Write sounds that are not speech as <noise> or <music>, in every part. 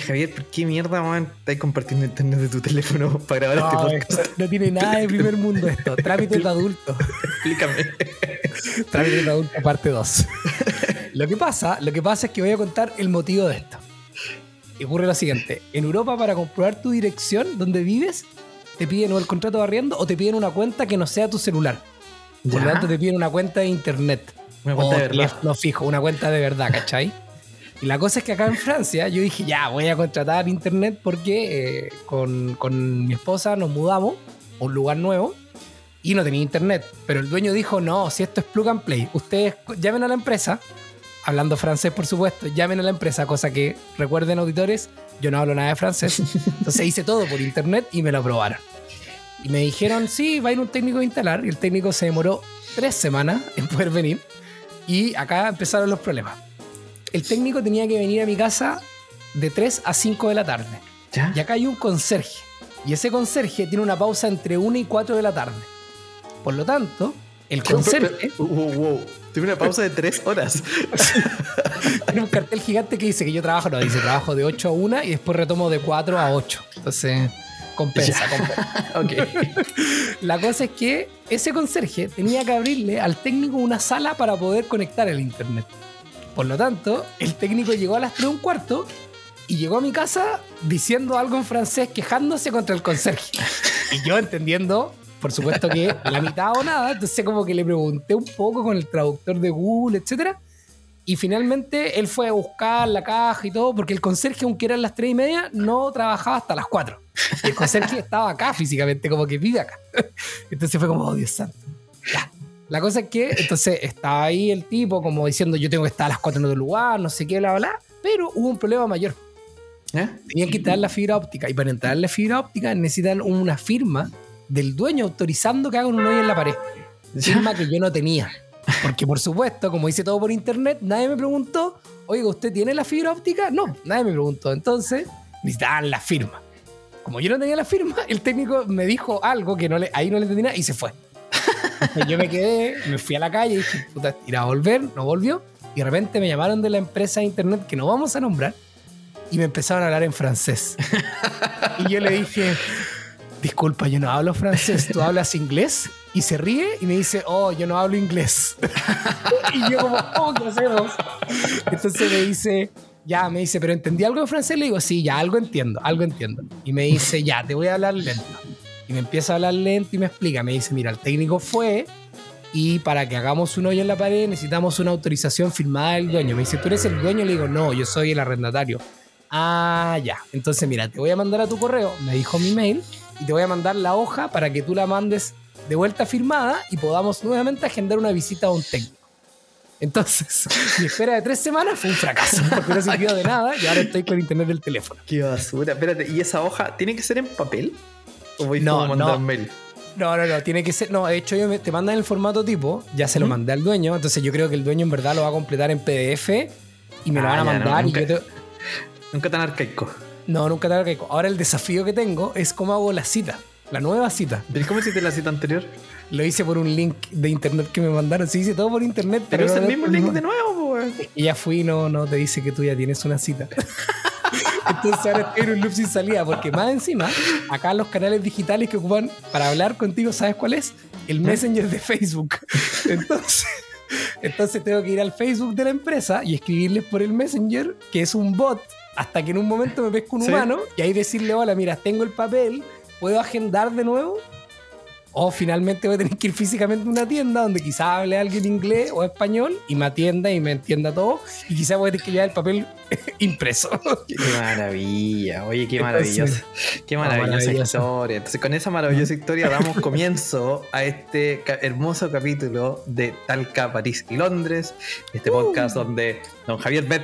Oye, Javier, ¿por qué mierda, man, estás compartiendo internet de tu teléfono <laughs> para grabar No, este podcast? no tiene <laughs> nada de primer mundo esto. Trámite de adulto. Explícame. <laughs> Trámite de adulto parte 2. Lo que pasa, lo que pasa es que voy a contar el motivo de esto. Y ocurre lo siguiente. En Europa, para comprobar tu dirección donde vives, te piden o el contrato de arriendo o te piden una cuenta que no sea tu celular. Por lo tanto, te piden una cuenta de internet. Una cuenta o de verdad. teléfono fijo, una cuenta de verdad, ¿cachai? Y la cosa es que acá en Francia yo dije, ya, voy a contratar internet porque eh, con, con mi esposa nos mudamos a un lugar nuevo y no tenía internet. Pero el dueño dijo, no, si esto es plug and play, ustedes llamen a la empresa, hablando francés por supuesto, llamen a la empresa, cosa que recuerden auditores, yo no hablo nada de francés. Entonces hice todo por internet y me lo aprobaron. Y me dijeron, sí, va a ir un técnico a instalar. Y el técnico se demoró tres semanas en poder venir. Y acá empezaron los problemas. El técnico tenía que venir a mi casa de 3 a 5 de la tarde. ¿Ya? Y acá hay un conserje. Y ese conserje tiene una pausa entre 1 y 4 de la tarde. Por lo tanto, el conserje Wow, wow, wow. Tuve una pausa de tres horas. <laughs> tiene un cartel gigante que dice que yo trabajo, no, dice trabajo de 8 a 1 y después retomo de 4 a 8. Entonces, compensa, compensa. <laughs> ok. La cosa es que ese conserje tenía que abrirle al técnico una sala para poder conectar el internet. Por lo tanto, el técnico llegó a las 3 un cuarto y llegó a mi casa diciendo algo en francés quejándose contra el conserje. Y yo entendiendo, por supuesto que la mitad o nada, entonces como que le pregunté un poco con el traductor de Google, etcétera. Y finalmente él fue a buscar la caja y todo, porque el conserje, aunque eran las 3 y media, no trabajaba hasta las 4. Y el conserje estaba acá físicamente, como que vive acá. Entonces fue como, oh Dios santo. Ya. La cosa es que entonces estaba ahí el tipo como diciendo yo tengo que estar a las 4 en otro lugar, no sé qué, bla, bla. Pero hubo un problema mayor. ¿Ya? Tenían que instalar la fibra óptica. Y para instalar la fibra óptica necesitan una firma del dueño autorizando que hagan un hoyo en la pared. Firma que yo no tenía. Porque por supuesto, como hice todo por internet, nadie me preguntó, oiga, ¿usted tiene la fibra óptica? No, nadie me preguntó. Entonces, necesitaban la firma. Como yo no tenía la firma, el técnico me dijo algo que no le, ahí no le entendí nada y se fue. <laughs> Yo me quedé, me fui a la calle y dije, puta, irá a volver, no volvió. Y de repente me llamaron de la empresa de internet que no vamos a nombrar y me empezaron a hablar en francés. Y yo le dije, disculpa, yo no hablo francés, ¿tú hablas inglés? Y se ríe y me dice, oh, yo no hablo inglés. <laughs> y yo como, ¿cómo que hacemos? Entonces me dice, ya, me dice, ¿pero entendí algo en francés? Le digo, sí, ya, algo entiendo, algo entiendo. Y me dice, ya, te voy a hablar lento. Y me empieza a hablar lento y me explica, me dice, mira, el técnico fue y para que hagamos un hoyo en la pared necesitamos una autorización firmada del dueño. Me dice, ¿tú eres el dueño? Le digo, no, yo soy el arrendatario. Ah, ya. Entonces, mira, te voy a mandar a tu correo, me dijo mi mail, y te voy a mandar la hoja para que tú la mandes de vuelta firmada y podamos nuevamente agendar una visita a un técnico. Entonces, <laughs> mi espera de tres semanas fue un fracaso, porque no sirvió de nada y ahora estoy con internet del teléfono. Qué basura. Espérate, ¿y esa hoja tiene que ser en papel? ¿O voy No, a mandar no. mail? No, no, no, tiene que ser. No, de hecho, me- te mandan el formato tipo, ya se lo ¿Mm? mandé al dueño, entonces yo creo que el dueño en verdad lo va a completar en PDF y me lo Ah, van a no, mandar. y nunca- yo te- <laughs> Nunca tan arcaico. No, nunca te que Ahora el desafío que tengo es cómo hago la cita, la nueva cita. ¿Pero cómo hiciste la cita anterior? Lo hice por un link de internet que me mandaron. Se hice todo por internet, Pero es el mismo link de nuevo, weón. Y ya fui y no, no te dice que tú ya tienes una cita. <laughs> Entonces ahora estoy en un loop sin salida, porque más encima, acá los canales digitales que ocupan para hablar contigo, ¿sabes cuál es? El Messenger de Facebook. Entonces, entonces tengo que ir al Facebook de la empresa y escribirles por el Messenger, que es un bot, hasta que en un momento me pesca un Sí. humano y ahí decirle, hola, mira, tengo el papel, ¿puedo agendar de nuevo? O finalmente voy a tener que ir físicamente a una tienda donde quizá hable alguien inglés o español y me atienda y me entienda todo. Y quizá voy a tener que llevar el papel <laughs> impreso. Qué maravilla, oye, qué maravillosa. Qué maravillosa maravillosa. historia. Entonces, con esa maravillosa historia damos <laughs> comienzo a este hermoso capítulo de Talca, París y Londres. Este podcast donde don Javier Bet,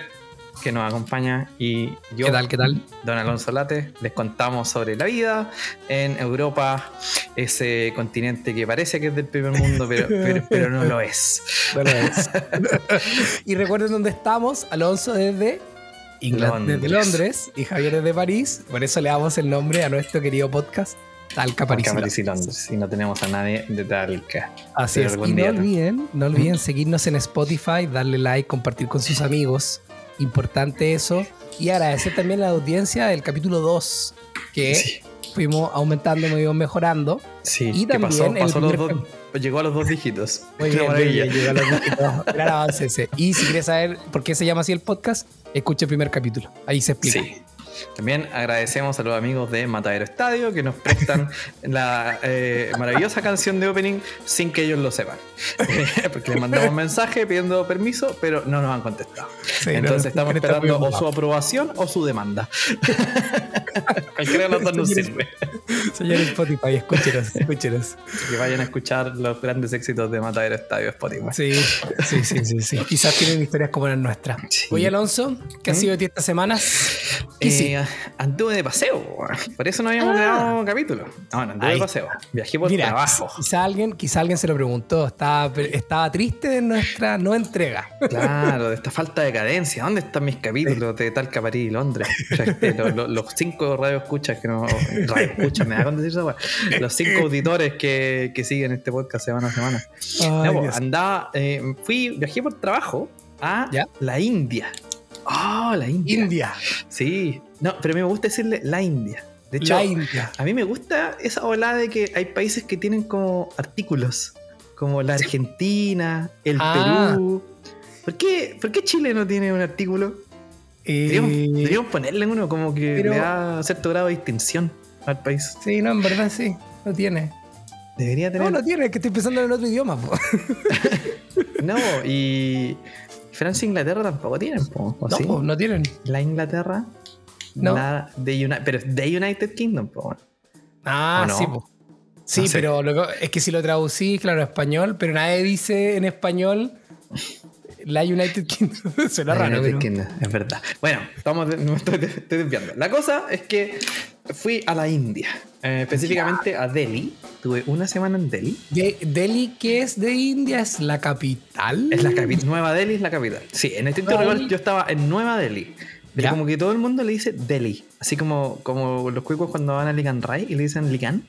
que nos acompaña, y yo, ¿Qué tal? ¿Qué tal? don Alonso Late, les contamos sobre la vida en Europa, ese continente que parece que es del primer mundo, pero, <laughs> pero, pero no lo es. <laughs> Y recuerden dónde estamos. Alonso desde Inglaterra, Londres. desde Londres y Javier desde París. Por eso le damos el nombre a nuestro querido podcast Talca París. Talca, y París y Londres. Y no tenemos a nadie de Talca. Así Pero es. Y no olviden, no olviden seguirnos en Spotify, darle like, compartir con sus amigos. Importante eso. Y agradecer también a la audiencia del capítulo 2, que Sí. fuimos aumentando, me mejorando. Sí, Y ¿qué pasó? también el Pasó los dos- llegó a los dos dígitos. Muy bien, muy maravilla. bien, llegó a los <laughs> dígitos. Gran avance ese. Y si quieres saber por qué se llama así el podcast, escucha el primer capítulo. Ahí se explica. Sí. También agradecemos a los amigos de Matadero Estadio que nos prestan <laughs> la eh, maravillosa canción de opening sin que ellos lo sepan. <laughs> Porque les mandamos un <laughs> mensaje pidiendo permiso, pero no nos han contestado. Sí, Entonces no, estamos no está esperando o su aprobación o su demanda. Cualquiera de los dos nos sirve. Señor Spotify, escúchenos, escúchenos. Que vayan a escuchar los grandes éxitos de Matadero Estadio Spotify. Sí, sí, sí, sí, sí. Quizás tienen historias como las nuestras. Oye, Alonso, ¿qué ha ¿Mm? sido de ti estas semanas? ¿Qué Eh, sí? anduve de paseo, por eso no habíamos Ah. grabado capítulo. No, no, anduve Ahí. de paseo. Viajé por Mira, trabajo. quizá alguien, quizá alguien se lo preguntó. Estaba, estaba triste de nuestra no entrega. Claro, de esta falta de cadencia. ¿Dónde están mis capítulos de Talca, París y Londres? O sea, este, lo- lo- los cinco radioescuchas que no. Radioescuchas, me da con decir eso, weón. Los cinco auditores que, que siguen este podcast semana a semana. Ay, No, andaba, eh, fui, viajé por trabajo a ¿Ya? la India. Oh, la India. India. Sí. No, pero me gusta decirle la India. De hecho, la India. a mí me gusta esa ola de que hay países que tienen como artículos, como la Argentina, el Ah. Perú. ¿Por qué, por qué Chile no tiene un artículo? Eh, Deberíamos, deberíamos ponerle uno como que pero- le da cierto grado de distinción al país. Sí, no, en verdad sí. No tiene. Debería tener. No, no tiene, es que estoy pensando en otro idioma. <laughs> No, y Francia e Inglaterra tampoco tienen, po, ¿o No, sí? po, no tienen. La Inglaterra, No. la de Uni- pero es de United Kingdom, po. Ah, ¿O no? sí, po. Sí, No sé. pero lo que- es que si lo traducí, claro, a español, pero nadie dice en español la United Kingdom. Suena La raro, United. Kingdom, es verdad. Bueno, estamos estoy, estoy desviando. La cosa es que fui a la India, eh, específicamente a Delhi. Tuve una semana en Delhi. De- Delhi, que es de India, es la capital. Es la capital. Nueva Delhi es la capital. Sí, en este Delhi. yo estaba en Nueva Delhi. Pero como que todo el mundo le dice Delhi. Así como, como los cuicos cuando van a Ligan Rai y le dicen Ligan.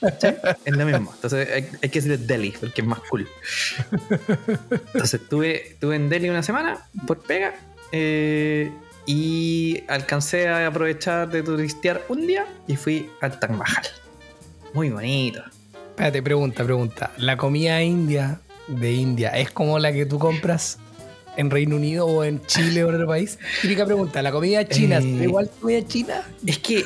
¿Cachai? es lo mismo. Entonces hay, hay que decirle Delhi porque es más cool. Entonces estuve, estuve en Delhi una semana por pega. eh, y alcancé a aprovechar de turistear un día y fui al Taj Mahal. Muy bonito. Espérate, pregunta, pregunta. ¿La comida india de India es como la que tú compras en Reino Unido o en Chile o en otro país? Típica pregunta. ¿La comida china Eh, es igual comida china? Es que,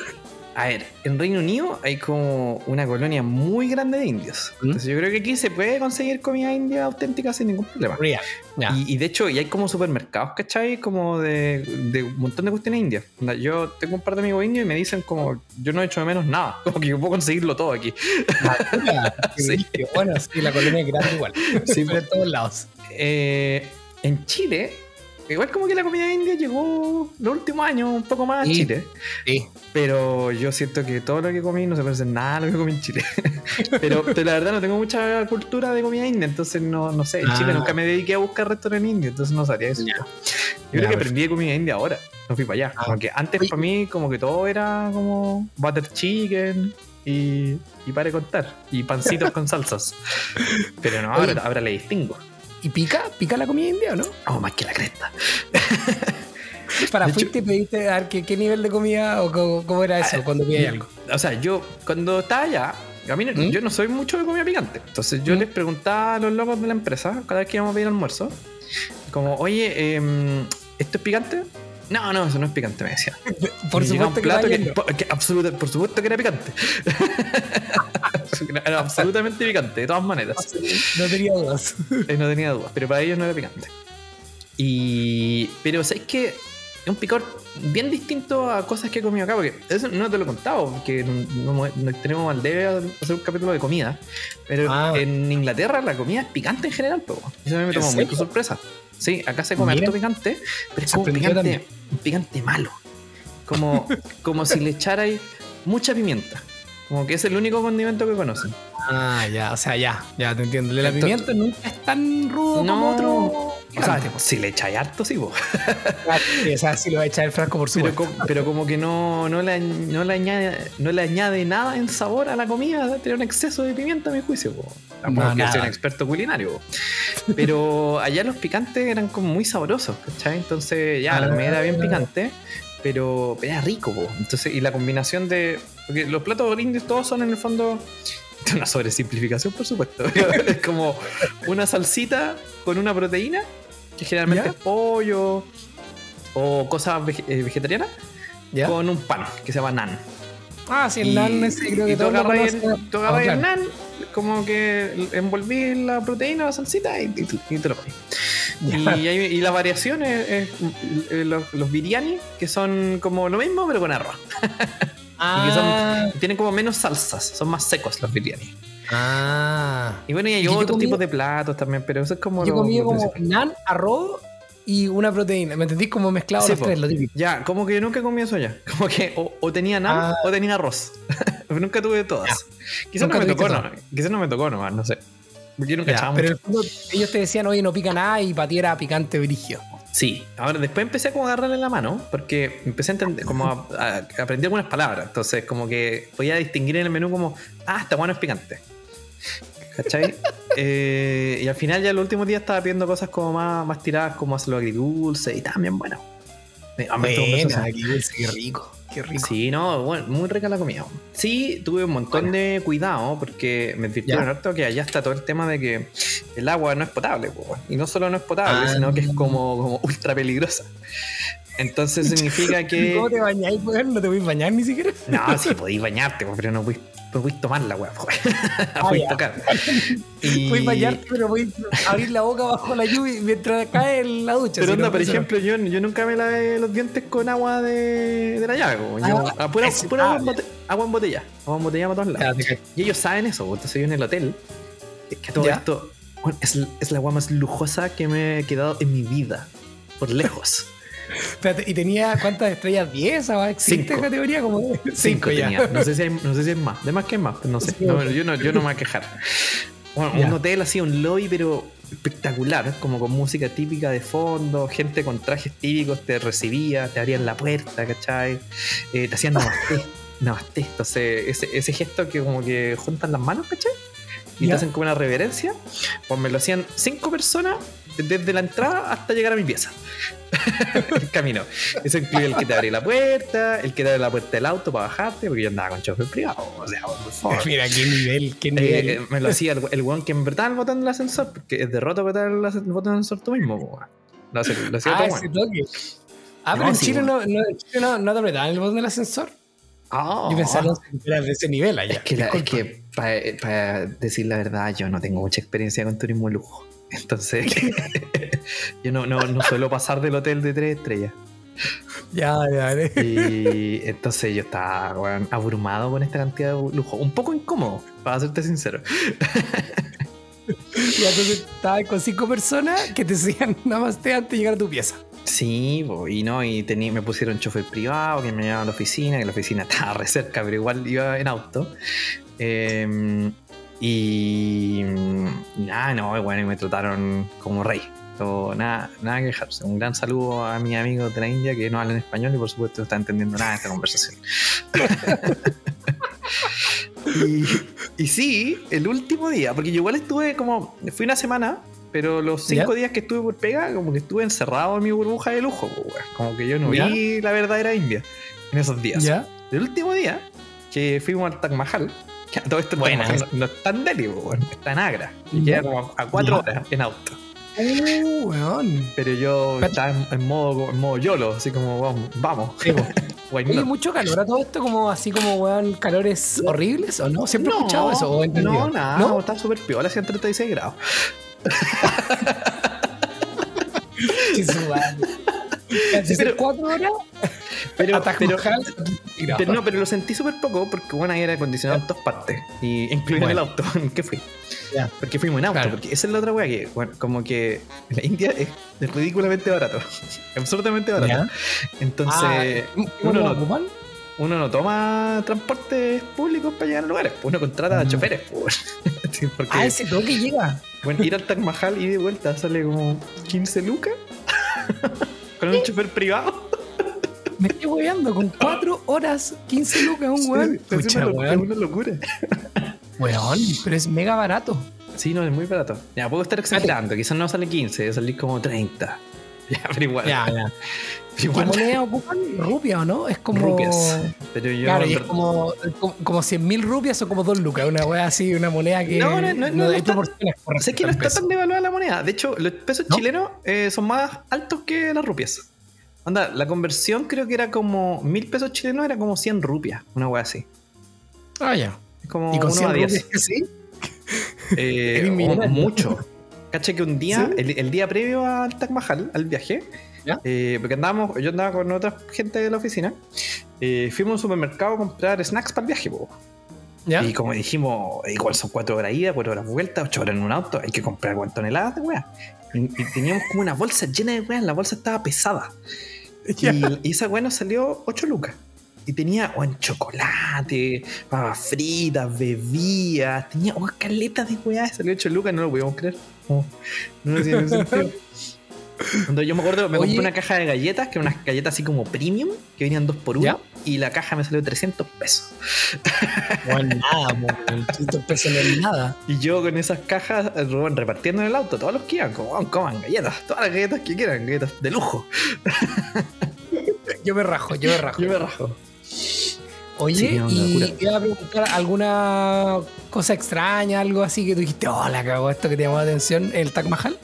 a ver, en Reino Unido hay como una colonia muy grande de indios. ¿Mm? Entonces yo creo que aquí se puede conseguir comida india auténtica sin ningún problema. Y, y de hecho, y hay como supermercados, ¿cachai? Como de, de un montón de cuestiones indias. Yo tengo un par de amigos indios y me dicen como, yo no he hecho de menos nada. <laughs> Como que yo puedo conseguirlo todo aquí. Ah, <laughs> Sí. Bueno, sí, la colonia es grande igual. Sí, en todos lados. Eh, en Chile, igual como que la comida india llegó los últimos años un poco más a. Chile. Sí. Pero yo siento que todo lo que comí no se parece nada a lo que comí en Chile. <laughs> pero, pero la verdad no tengo mucha cultura de comida india, entonces no, no sé. En Ah. Chile nunca me dediqué a buscar restaurante indio, entonces no sabría eso. Yo creo que aprendí de comida india ahora. No fui para allá. Ah. Porque antes Oye. para mí como que todo era como butter chicken y, y para contar. Y pancitos <laughs> con salsas. Pero no, ahora, ahora le distingo. ¿Y pica? ¿Pica la comida india o no? Oh, más que la cresta. <laughs> Para, De hecho- fuiste y pediste a ver qué, qué nivel de comida o cómo, cómo era eso Ah, cuando pedías algo. O sea, yo cuando estaba allá, a mí no- ¿Mm? yo no soy mucho de comida picante. Entonces yo ¿Mm? les preguntaba a los locos de la empresa, cada vez que íbamos a pedir almuerzo, como, oye, em, ¿esto es picante? No, no, eso no es picante, me decían. <laughs> Por un supuesto que, plato que, que absoluta- por supuesto que era picante. <laughs> era absolutamente picante, de todas maneras. No tenía dudas. <laughs> Eh, no tenía dudas, pero para ellos no era picante. Y. Pero sabes que es un picor bien distinto a cosas que he comido acá, porque eso no te lo he contado, porque no, tenemos al debe hacer un capítulo de comida. Pero Ah. en Inglaterra la comida es picante en general, po. Eso a mí me ¿En tomó mucho sorpresa. Sí, acá se come Mira. harto picante, pero es como picante, también. picante malo. Como, <laughs> como si le echarais mucha pimienta. Como que es el único condimento que conocen. Ah, ya, o sea, ya, ya te entiendo. La Entonces- pimienta nunca es tan rudo No. como otro. O sea, si le echáis harto, sí, po. Sí, o sea, si lo va a echar el frasco por Pero, supuesto. pero como que no, no, le, no, le añade, no le añade nada en sabor a la comida, tiene un exceso de pimienta a mi juicio. po. Tampoco No, es que sea un experto culinario. Pero allá los picantes eran como muy sabrosos, ¿cachai? Entonces, ya, la Ah. comida era bien picante, pero era rico, po. Entonces, y la combinación de. Porque los platos indios todos son en el fondo. <laughs> Una sobresimplificación, por supuesto. <laughs> es como una salsita con una proteína, que generalmente ¿Ya? es pollo o cosas eh, vegetarianas, ¿Ya? con un pan que se llama nan. Ah, sí, el nan ese creo que y conocen. el, tú agarras Ah, el nan, como que envolví la proteína, la salsita y, y, y te lo pones. <laughs> Ya. Y, y la variación es, es, eh, los, los biryani, que son como lo mismo, pero con arroz. <laughs> Y que Ah, son, tienen como menos salsas, son más secos los biryani. ah. Y bueno, y hay otros comí- tipos de platos también, pero eso es como Yo lo- comí como nan, arroz y una proteína. ¿Me entendís? Como mezclado Sí, los po. tres, lo típico. Ya, como que yo nunca comí eso ya. <laughs> Como que o, o tenía nan Ah. o tenía arroz. <laughs> Nunca tuve todas. Quizás no me tocó, no, quizás no me tocó nomás, no sé. Porque yo nunca Ya, pero en mucho. el fondo ellos te decían, oye, no pica nada y para ti era picante brigio. Sí, ahora después empecé como a agarrarle la mano porque empecé a entender, como a, a- aprendí algunas palabras. Entonces, como que podía distinguir en el menú como, ah, esta bueno es picante. ¿Cachai? <laughs> Eh, y al final ya los últimos días estaba pidiendo cosas como más, más tiradas como hacerlo agridulce y también bueno. Esta conversación. qué rico, qué rico. Sí, no, bueno, muy rica la comida. Sí, tuve un montón de cuidado porque me advirtieron harto que allá está todo el tema de que el agua no es potable. po, Y no solo no es potable, Ah. sino que es como, como ultra peligrosa. Entonces <laughs> significa que... <laughs> ¿Cómo te bañáis, weón? ¿No te voy a bañar ni siquiera? No, sí, podéis bañarte, po, pero no podéis, no podéis tomar la agua. <laughs> podéis ya. tocar. Y... Voy a bañarte, pero voy a abrir la boca bajo la lluvia mientras cae en la ducha. Pero si onda, no, por no. ejemplo, yo, yo nunca me lavé los dientes con agua de, de la llave. po. Yo, Ah, pura, ese- pura agua, ah, agua en botella. Agua en botella para todos lados. Y ellos saben eso, pues, entonces yo en el hotel, es que todo Ya. esto bueno, es, es la agua más lujosa que me he quedado en mi vida, por lejos. ¿Y tenía cuántas estrellas? ¿10? ¿O existe Cinco. categoría? Como de- Cinco ya. tenía. No sé si hay, no sé si es más, de más que es más, no sé. No, yo, no, yo no me voy a quejar. Bueno, un hotel así, un lobby, pero espectacular, como con música típica de fondo, gente con trajes típicos te recibía, te abrían la puerta, ¿cachai? Eh, te hacían namaste, <laughs> namaste. Entonces, ese, ese gesto que como que juntan las manos, ¿cachai? Y te hacen como una reverencia, pues me lo hacían cinco personas desde la entrada hasta llegar a mi pieza. <laughs> el camino. Eso incluye el que te abre la puerta, el que te abre la puerta del auto para bajarte, porque yo andaba con chofer privado. O sea, por favor. <laughs> Mira, qué nivel, qué Eh, nivel. eh, me lo hacía el, el weón que en verdad el botón del ascensor, porque es derrota apretar el, botón del ascensor tú mismo, weón. Lo hacía, ah, weón. toque. Ah, pero en Chile, no, no, en Chile no, no te apretaban el botón del ascensor. Ah, Yo pensaba que era de ese nivel allá. es que, la- es Disculpa. que para decir la verdad, yo no tengo mucha experiencia con turismo de lujo. Entonces, <laughs> yo no, no, no suelo pasar del hotel de tres estrellas. Ya, ya, ya. Y entonces yo estaba abrumado con esta cantidad de lujo. Un poco incómodo, para serte sincero. <laughs> Y entonces estabas con cinco personas que te decían <laughs> namaste antes de llegar a tu pieza. Sí, y no, y tení- me pusieron chofer privado que me llevaba a la oficina, que la oficina estaba re cerca, pero igual iba en auto. Eh, y, y nada, no, bueno, y me trataron como rey. So, nada, nada que quejarse. Un gran saludo a mis amigos de la India que no hablan español y por supuesto no están entendiendo nada de esta conversación. <laughs> y, y sí, el último día, porque yo igual estuve como, fui una semana, pero los cinco días que estuve por pega, como que estuve encerrado en mi burbuja de lujo, weón. como que yo no ¿Ya? vi la verdadera India en esos días. ¿Ya? El último día que fuimos al Taj Mahal, todo esto no, no está en Delhi, weón, está en Agra, y Ya. queda como a cuatro horas en auto. Uh, weón. Pero yo Pero- estaba en, en modo, en modo YOLO, así como vamos, vamos. Sí, <laughs> not? mucho calor a todo esto, como así como, weón, calores horribles, ¿o no? Siempre he escuchado eso, ¿o? No, nada, ¿No? está súper piola, hacían 36 grados. <laughs> Pero- cuatro horas Pero, no, pero lo sentí súper poco porque bueno, ahí era acondicionado en todas partes. Y incluido en el auto <laughs> en que fui. Ya. Porque fuimos en auto, Claro. porque esa es la otra wea que, bueno, como que la India es, ridículamente barato. <laughs> absurdamente barato. Entonces, Ah, uno, ¿lo no, ocupan? uno no toma transportes públicos para llegar a lugares, pues uno contrata a Mm. choferes. <laughs> Sí, porque, Ah, ese toque llega. bueno, ir al Taj Mahal y de vuelta sale como 15 lucas con un chofer privado. <laughs> Me estoy hueveando con 4 horas, 15 lucas un weón. Sí, es una, weón. una locura. Weón, pero es mega barato. Sí, no, es muy barato. Ya, puedo estar exagerando. Quizás no sale 15, sale como 30. <laughs> Ya, pero igual. Ya, ya. ¿Qué moneda ocupan? Rupia o no? Es como. Rupias. Pero yo. Claro, y es como, como, como 100 mil rupias o como 2 lucas. Una wea así, una moneda que. No, no, no, no hay está- Sé que no está peso. tan devaluada la moneda. De hecho, los pesos ¿No? chilenos eh, son más altos que las rupias. Anda, la conversión creo que era como mil pesos chilenos, era como 100 rupias, una wea así. Ah, ya. Es como Y con 1 100 a 10. rupias sí. Eh, <laughs> o mucho. Cacha que un día, ¿Sí? el, el día previo al Taj Mahal, al viaje. Eh, porque andábamos, yo andaba con otra gente de la oficina, eh, fuimos a un supermercado a comprar snacks para el viaje, po. ¿Ya? Y como dijimos, igual son cuatro horas ida, cuatro horas vuelta, ocho horas en un auto, hay que comprar cuántas toneladas de weas. Y, y teníamos como una bolsa llena de weas, la bolsa estaba pesada. <laughs> Ya. Y, y esa wea nos salió 8 lucas. Y tenía weón, chocolate, papas fritas, bebidas, tenía oh, caletas de weas, salió 8 lucas, no lo podíamos creer. No, no hacía ningún sentido. <laughs> Cuando yo me acuerdo, me Oye. compré una caja de galletas, que eran unas galletas así como premium, que venían dos por uno, ¿Ya? y la caja me salió 300 pesos. Bueno, nada, po, el 300 pesos no es nada. Y yo con esas cajas eh, bueno, repartiendo en el auto, todos los que iban, como "Weón, coman galletas, todas las galletas que quieran, galletas de lujo. Yo me rajo, yo me rajo. Yo me rajo. Oye, Sí, y te iba a preguntar alguna cosa extraña, algo así que tú dijiste, oh, la cagó esto que te llamó la atención, el Taj Mahal.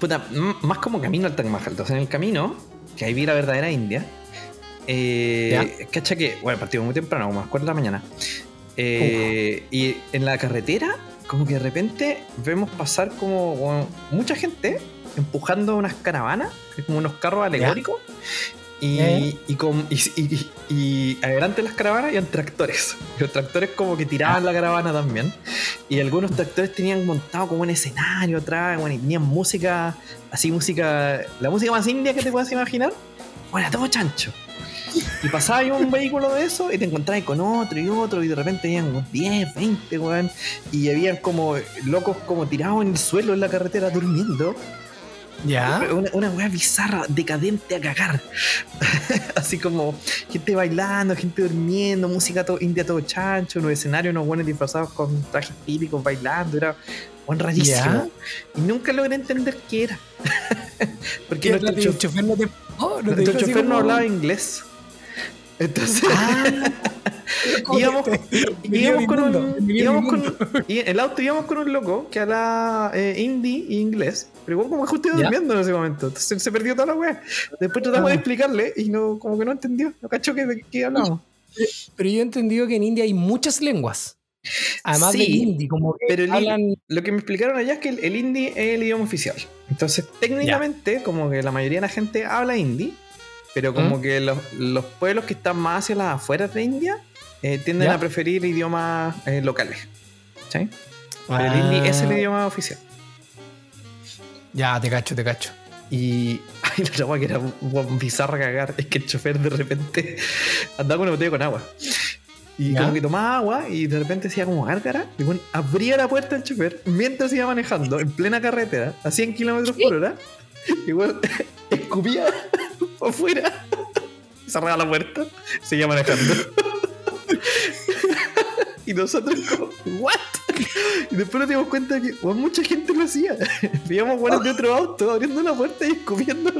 Puta, más como camino al Taj Mahal. Entonces, en el camino, que ahí vi la verdadera India, eh, cacha que, bueno, partimos muy temprano, como a las 4 de la mañana. Eh, y en la carretera, como que de repente vemos pasar como bueno, mucha gente empujando unas caravanas, como unos carros alegóricos. Y, Ya. y, con- y, y- adelante de las caravanas habían tractores. Los tractores como que tiraban la caravana también. Y algunos tractores tenían montado como un escenario atrás, bueno, y tenían música, así música, la música más india que te puedas imaginar. Bueno, todo chancho. Y pasaba un <laughs> vehículo de eso y te encontrabas con otro y otro y de repente habían unos 10, 20, weón. Y habían como locos como tirados en el suelo en la carretera durmiendo. Ya. Una, una weá bizarra, decadente a cagar. <laughs> Así como gente bailando, gente durmiendo, música todo, india todo chancho, unos escenarios, unos buenos disfrazados con trajes típicos bailando, era buen rarísimo. Ya. Y nunca logré entender qué era. <laughs> Porque ¿Qué nuestro, el chofer, no te. oh, no nuestro hablaba inglés. Entonces Ah, <laughs> íbamos, con <laughs> un, íbamos con, y el auto íbamos con un loco que hablaba eh, hindi e inglés, pero igual como que justo iba durmiendo en ese momento, entonces se perdió toda la wea. Después tratamos de Ah. explicarle y no, como que no entendió, no cachó que de qué hablamos. Pero yo he entendido que en India hay muchas lenguas. Además Sí, del hindi, como que pero el- hablan. Lo que me explicaron allá es que el, el hindi es el idioma oficial. Entonces, técnicamente, como que la mayoría de la gente habla hindi, pero como ¿Mm? que los, los pueblos que están más hacia las afueras de India eh, tienden ¿Ya? a preferir idiomas eh, locales. ¿sí? Pero el Ah, hindi es el idioma oficial. Ya, te cacho, te cacho. Y hay otra agua que era bizarra cagar. Es que el chofer de repente <laughs> andaba con una botella con agua. Y ¿Ya? como que tomaba agua y de repente hacía como gárgara. Y bueno, abría la puerta del chofer mientras iba manejando en plena carretera a 100 kilómetros por hora. Y bueno, <laughs> escupía afuera. Cerraba la puerta. Seguía manejando. <laughs> Y nosotros ¿what? Y después nos dimos cuenta que mucha gente lo hacía. <laughs> Veíamos buenos de otro auto abriendo la puerta y escupiendo.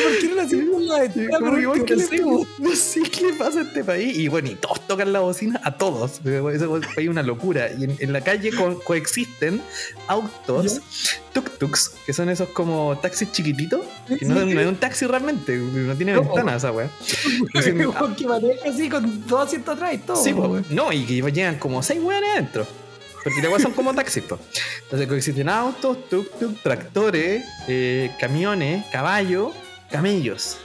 ¿Pero por qué no la Y ventana? como que, igual, ¿qué le- hacemos? no sé qué le pasa a este país. Y bueno, y todos tocan la bocina a todos. País es una locura. Y en, en la calle co- coexisten autos, tuk-tuks, que son esos como taxis chiquititos. Que no, no es un taxi realmente, no tiene No. ventana esa weá. <laughs> Como que maneja así con dos asientos atrás y todo. Sí, weón. no, y que llegan como seis weones adentro. Porque las son como taxis, po. Entonces coexisten autos, tuk-tuk, tractores, eh, camiones, caballos, camellos.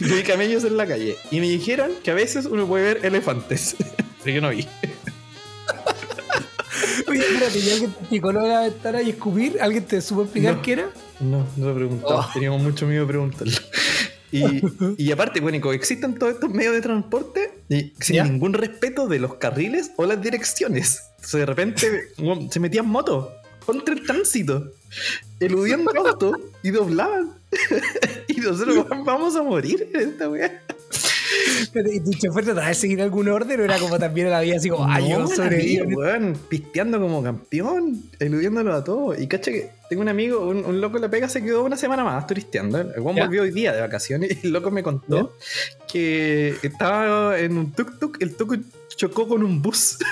Yo <laughs> vi camellos en la calle. Y me dijeron que a veces uno puede ver elefantes. <laughs> Pero yo no vi. <laughs> Oye, espérate, ¿y alguien te de la ventana y escupir? ¿Alguien te supo explicar No. qué era? No, no lo preguntó. Oh. Teníamos mucho miedo de preguntarlo. Y, y aparte, bueno, y coexisten todos estos medios de transporte y sin ¿Ya? ningún respeto de los carriles o las direcciones. Entonces, de repente se metían motos contra el tránsito, eludiendo <laughs> autos y doblaban. <laughs> y nosotros "Weón, vamos a morir en esta weá. ¿Y tu chofer trataba de seguir algún orden o era como también la vida así como, ay, yo No, sobrevivo? la vi, weón, pisteando como campeón, eludiéndolo a todos. Y cacha que tengo un amigo, un, un loco en la pega, se quedó una semana más turisteando. El weón ¿Ya? volvió hoy día de vacaciones y el loco me contó que estaba en un tuk-tuk, el tuk chocó con un bus. <laughs>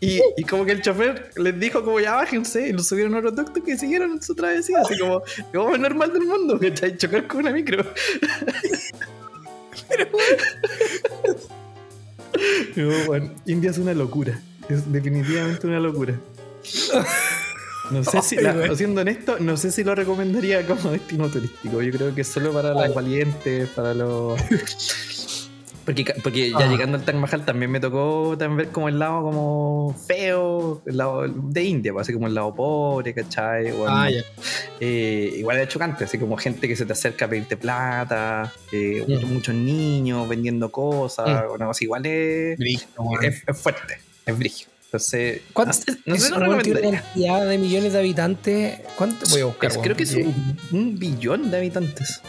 Y, y como que el chofer les dijo como ya bájense y lo subieron a otro tuk-tuk y siguieron su travesía, así como como es normal del mundo, <laughs> ¿cachai? Chocar con una micro. <laughs> No, bueno, India es una locura. Es definitivamente una locura. No sé si, la- siendo honesto, no sé si lo recomendaría como destino turístico. Yo creo que es solo para los valientes, para los. Porque, porque ya Ah. llegando al Taj Mahal también me tocó también ver como el lado como feo, el lado de India, pues, así como el lado pobre, ¿cachai? O el- Ah, ya. eh, igual es chocante, así como gente que se te acerca a pedirte plata, eh, Mm. muchos, niños vendiendo cosas, una cosa igual es, Brígido, weón. es, es fuerte, es brígido. Entonces, no ¿Cuánto- sé, no sé una cantidad de millones de habitantes. ¿Cuánto voy a buscar? Es- creo que es un, un billón de habitantes.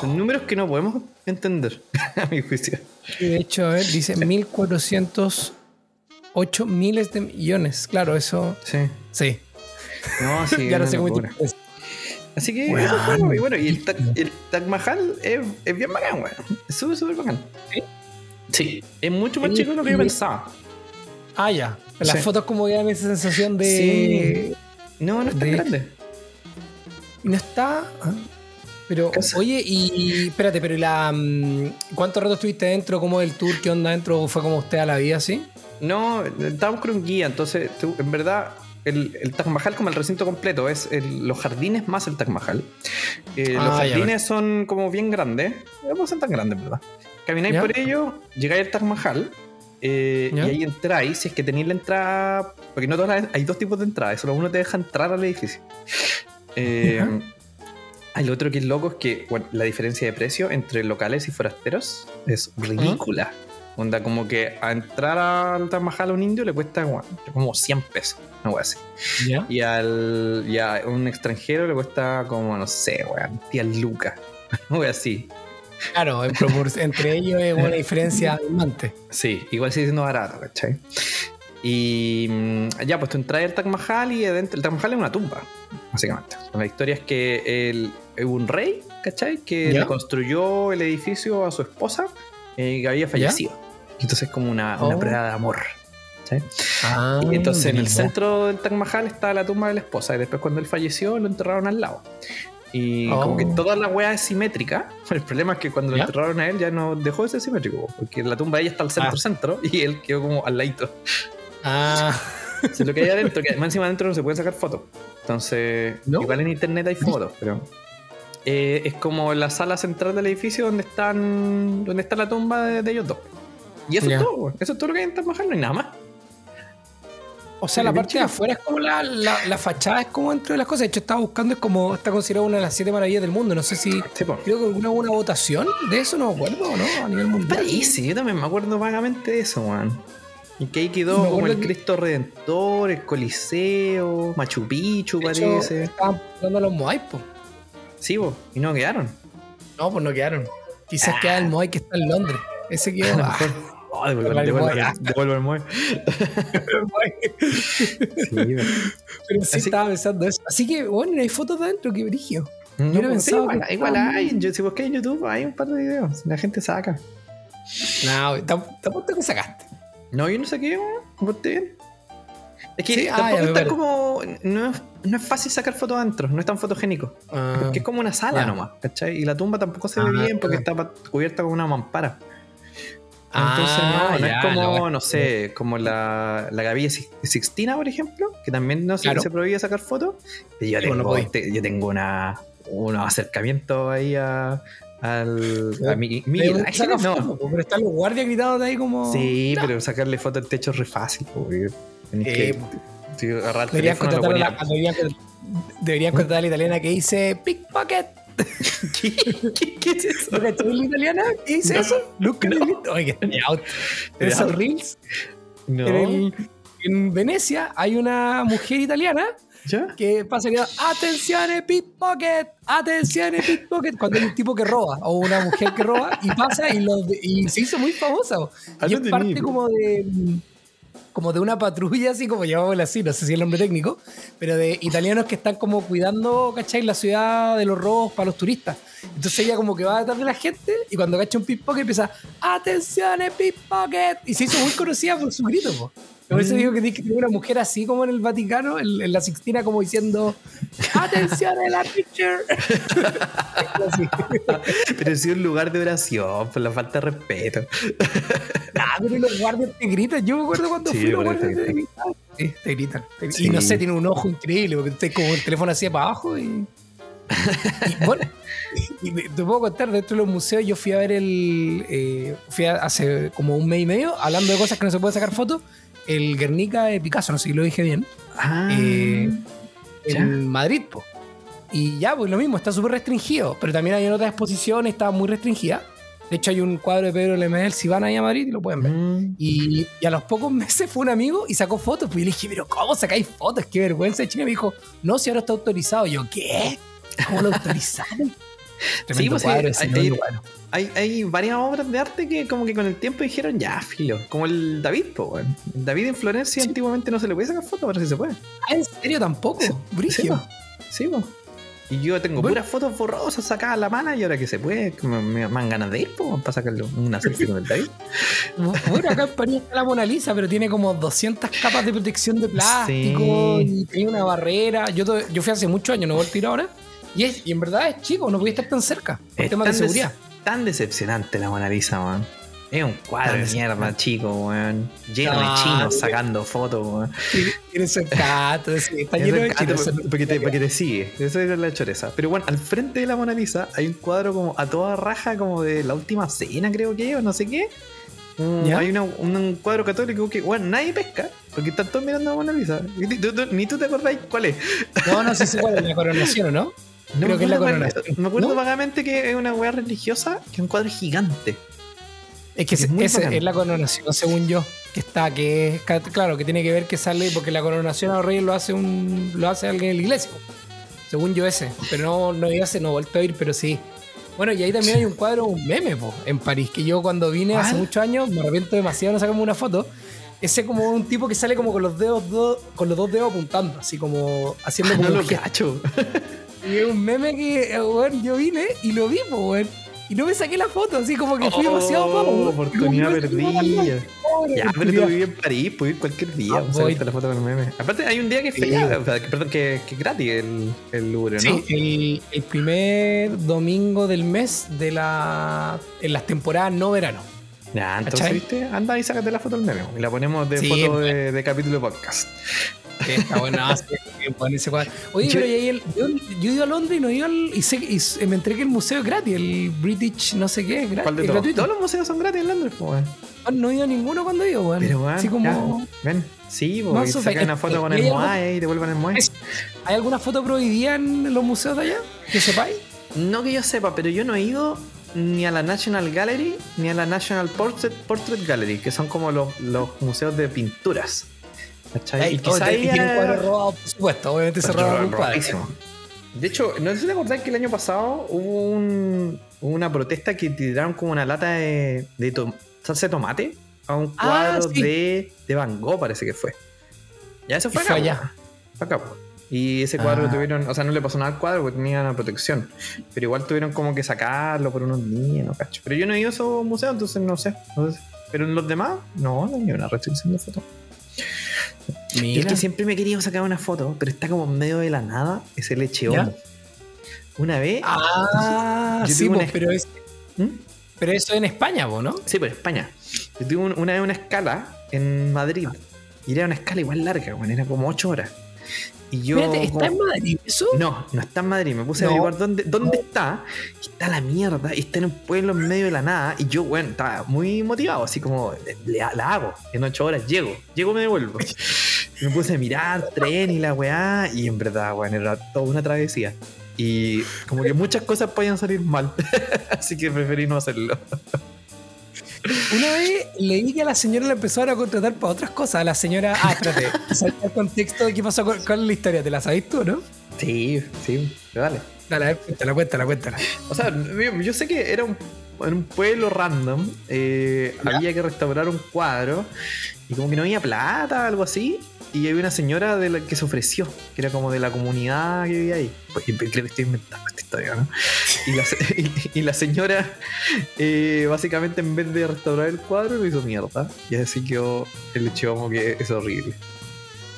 Son números que no podemos entender, <laughs> a mi juicio. Sí, De hecho, a ver, dice 1408 miles de millones. Claro, eso. Sí. Sí. No, <laughs> sí, ya no sé cómo. Así que, Weón. eso fue, y bueno, y el, el Taj Mahal es, es bien bacán, weón. Es súper, súper bacán. ¿Sí? Sí, es mucho más Sí, chico de lo que yo pensaba. Ah, ya. En las Sí. fotos, como que dan esa sensación de. No, no es tan De- grande. No está. Ah, Pero, Casa. oye, y espérate, pero ¿y la. mm, ¿Cuánto rato estuviste dentro? ¿Cómo el tour? ¿Qué onda dentro? ¿O ¿Fue como usted a la vida así? No, estábamos con un guía, entonces tú- en verdad el, el Taj Mahal como el recinto completo es el- los jardines más el Taj Mahal. Eh, Ah, los ya, jardines son como bien grandes, no son tan grandes, ¿verdad? Camináis Ya. por ellos, llegáis al Taj Mahal eh, y ahí entráis, si es que tenéis la entrada, porque no todas las- hay dos tipos de entradas, solo uno te deja entrar al edificio. Eh, Lo otro que es loco es que bueno, la diferencia de precio entre locales y forasteros es ridícula. Onda, como que a entrar al Taj Mahal a un indio le cuesta bueno, como 100 pesos, una wea así. Ya. Y, al, y a un extranjero le cuesta como, no sé, weón, 10 lucas. <laughs> Una wea así. Claro, en propor- entre ellos es una diferencia abismante. Sí, igual sigue siendo barato, ¿cachai? Y mm, ya, pues tú entras al Taj Mahal y adentro, el Taj Mahal es una tumba, básicamente. La historia es que el, un rey, ¿cachai? Que Ya. le construyó el edificio a su esposa eh, que había fallecido. Entonces es como una, una Oh. prueba de amor. Ah, Y entonces en el centro del Taj Mahal está la tumba de la esposa y después cuando él falleció lo enterraron al lado. Y Oh. como que toda la weá es simétrica. <laughs> El problema es que cuando lo ¿Ya? enterraron a él ya no dejó de ser simétrico, porque la tumba de ella está al centro Ah. centro <laughs> y él quedó como al ladito. Ah, lo que hay adentro, que además encima adentro no se pueden sacar fotos. Entonces, ¿No? igual en internet hay fotos, pero eh, es como la sala central del edificio donde están donde está la tumba de, de ellos dos. Y eso es todo, eso es todo lo que hay en Taj Mahal, no hay nada más. o sea, la parte de afuera es como la, la, la fachada, es como dentro de las cosas. De hecho, estaba buscando, es como está considerada una de las siete maravillas del mundo. No sé si. Sí. Creo que alguna hubo una votación de eso, no me acuerdo, ¿o ¿no? A nivel mundial. Parece, yo también me acuerdo vagamente de eso, man. Y que ahí quedó como el que- Cristo Redentor, el Coliseo, Machu Picchu, De hecho, parece. Estaban los Moai, pues. Sí, po, y no quedaron. No, pues no quedaron. Quizás Ah. queda el Moai que está en Londres. Ese <laughs> quedó. Lo ah, mejor. Oh, devuelve, Hablar de devuelve, Moai. devuelve el. <laughs> Sí, Pero sí Así- estaba pensando eso. Así que, bueno, hay fotos de adentro, qué brigio. No, Yo no pues, sí, igual, hay. Si busqué en YouTube, hay un par de videos. La gente saca. No, te te que sacaste. No, yo no saqué, weón. ¿Vos bien? Es que Sí, ah, tampoco está como. No es, no es fácil sacar fotos adentro, no es tan fotogénico. Ah, Porque es como una sala nomás, ¿cachai? Y la tumba tampoco se ve Ah, bien porque está cubierta con una mampara. Ah, Entonces, no, no ya, es como, wea. no sé, como la, la Gavilla Six- Sixtina, por ejemplo, que también no se, Claro. se prohíbe sacar fotos. Y yo, tengo, voy. este- yo tengo una, un acercamiento ahí a, al, a mi, mi Pero saca no. po, pero están los guardias gritando de ahí como. Sí, pero sacarle foto al techo es re fácil. porque tenés Eh, que sí, agarrar el Deberían teléfono, lo a la, deberían, deberían contratar a la italiana que dice Pickpocket. <laughs> ¿Qué, qué, qué es eso? ¿No la italiana? ¿Qué dice No, eso? Oye, que genial. En esos reels. No. En, el- en Venecia hay una mujer italiana ¿Ya? que pasa que atención pickpocket, atención pickpocket, cuando hay un tipo que roba o una mujer que roba y pasa y, lo, y se hizo muy famosa. y no es parte como de como de una patrulla así como llamámosla así, no sé si es el nombre técnico, pero de italianos que están como cuidando, ¿cachai? La ciudad de los robos para los turistas. Entonces ella como que va detrás de la gente y cuando cacha un pickpocket empieza, atención pickpocket, y se hizo muy conocida por su grito. po. Por eso Mm. digo que tiene que tener una mujer así como en el Vaticano, en, en la Sixtina, como diciendo, atención a la picture. <laughs> Pero sí un lugar de oración, por la falta de respeto. <laughs> Ah, pero los guardias te gritan. Yo me acuerdo cuando Sí, fui, los guardias te gritan. Sí, te gritan. Sí. Y no sé, tiene un ojo increíble porque estoy como el teléfono así para abajo y. y <laughs> bueno, y te puedo contar, dentro de los museos yo fui a ver el. eh, fui a- hace como un mes y medio, hablando de cosas que no se puede sacar fotos, el Guernica de Picasso, no sé si lo dije bien, Ah, Eh, en Madrid, po. Y ya, pues lo mismo, está súper restringido, pero también hay en otras exposiciones, está muy restringida. De hecho, hay un cuadro de Pedro Lemel, si van ahí a Madrid, lo pueden ver. Mm. Y, y a los pocos <laughs> meses fue un amigo y sacó fotos. Pues yo le dije, pero ¿cómo sacáis fotos? Qué vergüenza. Y Chile me dijo, no, si ahora está autorizado. Y yo, ¿qué? ¿Cómo lo <laughs> autorizaron? Tremendo pues sí, cuadro, hay- ese, hay- cuadro. Hay, hay varias obras de arte que como que con el tiempo dijeron ya, filo. Como el David, po, David en Florencia Sí. antiguamente no se le podía sacar fotos, ahora sí se puede. Ah, ¿en serio tampoco? Sí, Brigio. Sí, po. Y yo tengo Bueno. puras fotos borrosas sacadas a la mano y ahora que se puede, me, me- me dan ganas de ir, po, para sacarle una selfie con el David. <laughs> Bueno, acá en París está la Mona Lisa, pero tiene como 200 capas de protección de plástico Sí. y tiene una barrera. Yo, yo fui hace muchos años, no vuelto a ir ahora. Y, es, y en verdad es chico, no podía estar tan cerca por temas de seguridad. Tan decepcionante la Mona Lisa, weón. Es un cuadro de mierda, chico, weón. Lleno de chinos sacando fotos, weón. Tiene su encanto, sí, <laughs> está lleno de gato, chinos. porque, te, porque te sigue. Esa es la choreza. Pero bueno, al frente de la Mona Lisa hay un cuadro como a toda raja, como de la última cena, creo que, o no sé qué. ¿Ya? Hay una- un, cuadro católico que, bueno, nadie pesca, porque están todos mirando a la Mona Lisa. Ni tú, te acordáis cuál es. No, no sé <laughs> si cuál es la coronación o no. No Creo que es la coronación. Me acuerdo ¿No? vagamente que es una weá religiosa, que es un cuadro gigante. Es que Es ese- ese la coronación, según yo. Que está, que es, claro, que tiene que ver que sale, porque la coronación a los reyes lo hace un lo hace alguien en la iglesia. Según yo ese. Pero no, no iba a ser, no vuelto a ir, pero sí. Bueno, y ahí también hay un cuadro, un meme, po, en París, que yo cuando vine hace muchos años, me arrepiento demasiado de no sacarme una foto. Ese como un tipo que sale como con los dedos do- con los dos dedos apuntando, así como haciendo Ah, como no un lo cacho. <laughs> Y es un meme que, eh, weón, yo vine y lo vi, po, weón. Y no me saqué la foto, así como que fui demasiado Oh, papo, weón. oportunidad perdida. Ya, pero tú vives en París, puedes ir cualquier día. Ah, voy. la foto con el meme. Aparte, hay un día que es Sí. feriado, o sea, que- perdón, que, que es gratis el, el Louvre, ¿no? Sí, el, el primer domingo del mes de la en las temporadas no verano. Ya, entonces. ¿viste? Anda y sácate la foto del meme. Y la ponemos de Sí, foto de, de capítulo de podcast. Que Está bueno, bueno ese cuadro. Oye, Yo- pero y ahí el- yo, yo ido a Londres y no ido al. Y, sé, y me enteré que el museo es gratis, el British no sé qué, es gratis. ¿Cuál de es todos? gratuito. Todos los museos son gratis en Londres, pues. Ah, No he ido a ninguno cuando ido, weón. Pero, weón, Así como. ya, ven, sí, o sacan una foto con ¿Y el Moai y te vuelvan el Moai. Es- ¿Hay alguna foto prohibida en los museos de allá? Que sepáis. No que yo sepa, pero yo no he ido ni a la National Gallery ni a la National Portrait, Portrait Gallery, que son como los, los museos de pinturas. ¿Cachai? Ay, y oh, quizá te- ahí tienen haya- cuadros robados, por supuesto. Obviamente se robaron un ro- cuadro. De hecho, no sé si te acordás que el año pasado hubo, un- una protesta que tiraron como una lata de, de to- salsa de tomate a un Ah, cuadro sí. de, de Van Gogh, parece que fue. Ya eso fue Y acá. fue po. allá. Fue acá, po. Y ese cuadro Ah. tuvieron, o sea, no le pasó nada al cuadro porque tenía una protección. Pero igual tuvieron como que sacarlo por unos días, no cacho. Pero yo no he ido a esos museos, entonces no sé. no sé. Pero en los demás, no, no hay una restricción de fotos. Es Mira. que siempre me he querido sacar una foto, pero está como en medio de la nada, ese lecheón. Una vez. Ah, sí, pues, una- pero, es, ¿Mm? pero eso en España, po, ¿no? Sí, por España. Yo tuve un- una vez una escala en Madrid. Y era una escala igual larga, bueno, era como 8 horas. Y yo. Espérate, ¿está en Madrid eso? No, no está en Madrid. Me puse a No. averiguar dónde, dónde está. Y está la mierda. Y está en un pueblo en medio de la nada. Y yo, bueno, estaba muy motivado. Así como, le- la hago. En 8 horas llego. Llego, me devuelvo. Y <laughs> me puse a mirar tren y la weá. Y en verdad, bueno, era toda una travesía. Y como que muchas cosas podían salir mal. <laughs> Así que preferí no hacerlo. Una vez leí que a la señora la empezaron a contratar para otras cosas. A la señora. Ah, espérate. <laughs> ¿Sabes el contexto de qué pasó con, con la historia? ¿Te la sabes tú, no? Sí, sí, vale. Dale, a ver, cuéntala, cuéntala, cuéntala. O sea, yo yo sé que era un, en un pueblo random. eh, había que restaurar un cuadro y como que no había plata, algo así. Y había una señora de la que se ofreció, que era como de la comunidad que vivía ahí. Pues, creo que estoy inventando esta historia, ¿no? Y la, se- <laughs> y, y la señora, eh, básicamente, en vez de restaurar el cuadro, lo hizo mierda. Y así quedó el hecho como que es horrible.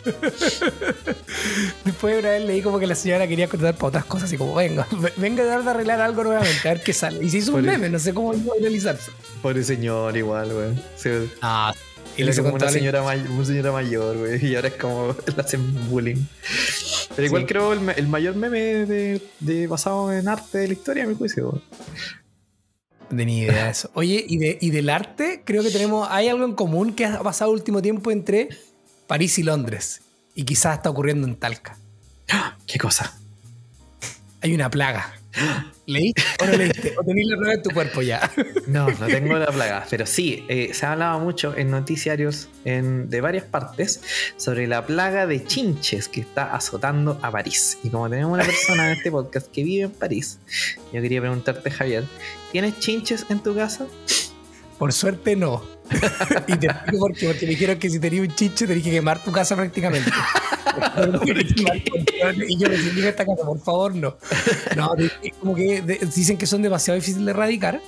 <laughs> Después una vez leí como que la señora quería contratar para otras cosas, así como, venga, venga a dar de arreglar algo nuevamente, a ver qué sale. Y se hizo un Por- meme, no sé cómo iba a realizarse. Pobre señor, igual, güey. Se- Ah, y le hizo como una señora, may- una señora mayor, güey. Y ahora es como le hacen bullying. Pero igual Sí. creo el, el mayor meme de, de- basado en arte de la historia, a mi juicio. güey. No tenía idea de eso. Oye, y, de, y del arte, creo que tenemos. Hay algo en común que ha pasado el último tiempo entre París y Londres. Y quizás está ocurriendo en Talca. ¿Qué cosa? Hay una plaga. ¿Leíste o no leíste? ¿O tenés la plaga en tu cuerpo ya? No, no tengo la plaga. Pero sí, eh, se ha hablado mucho en noticiarios en- de varias partes sobre la plaga de chinches que está azotando a París. Y como tenemos una persona en este podcast que vive en París, yo quería preguntarte, Javier, ¿tienes chinches en tu casa? Por suerte no. <laughs> y te explico por qué. Porque me dijeron que si tenías un chinche tenías que quemar tu casa prácticamente. <laughs> y yo recién dije esta casa, por favor, no. No, es como que dicen que son demasiado difíciles de erradicar.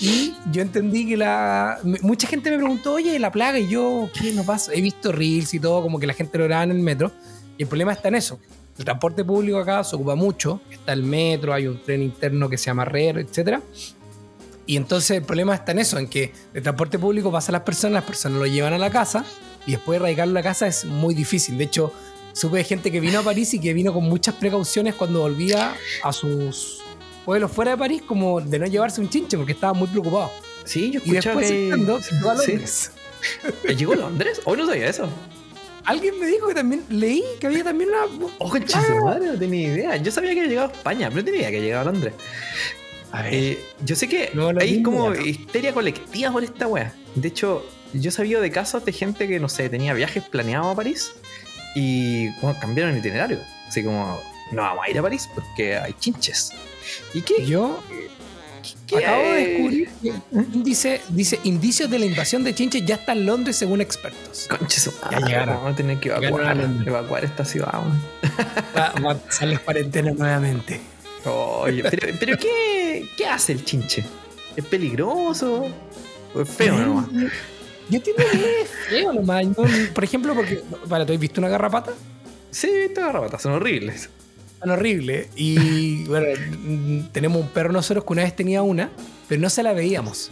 Y yo entendí que la. Mucha gente me preguntó, oye, la plaga, y yo, ¿qué nos pasa? He visto reels y todo, como que la gente lo graba en el metro. Y el problema está en eso. El transporte público acá se ocupa mucho. Está el metro, hay un tren interno que se llama RER, etcétera. Y entonces el problema está en eso, en que el transporte público pasa a las personas, las personas lo llevan a la casa y después erradicarlo en la casa es muy difícil. De hecho, supe de gente que vino a París y que vino con muchas precauciones cuando volvía a sus pueblos fuera de París, como de no llevarse un chinche porque estaba muy preocupado. Sí, yo Y escuchaba después que... que llegó a Sí. Londres. ¿Llegó a Londres? Hoy no sabía eso. Alguien me dijo que también leí que había también una. Oh, concha su madre, no tenía idea. Yo sabía que había llegado a España, pero no tenía idea que había llegado a Londres. A ver. Eh, yo sé que No, hay mismo como no. histeria colectiva por esta wea. De hecho, yo he sabido de casos de gente que, no sé, tenía viajes planeados a París y bueno, cambiaron el itinerario. Así como, no vamos a ir a París porque hay chinches. ¿Y qué? Yo qué acabo de descubrir que dice, dice indicios de la invasión de chinches ya está en Londres según expertos. Ya llegaron. Vamos a tener que evacuar, a Londres. evacuar esta ciudad. weón. Va, va a empezar las cuarentenas nuevamente. Oye, pero, pero ¿qué, ¿qué hace el chinche? ¿Es peligroso? ¿O es feo nomás? Yo entiendo que es feo nomás. Yo, por ejemplo, porque. Para, ¿tú has visto una garrapata? Sí, estas garrapatas son horribles. Tan horrible. Y bueno, tenemos un perro nosotros que una vez tenía una, pero no se la veíamos.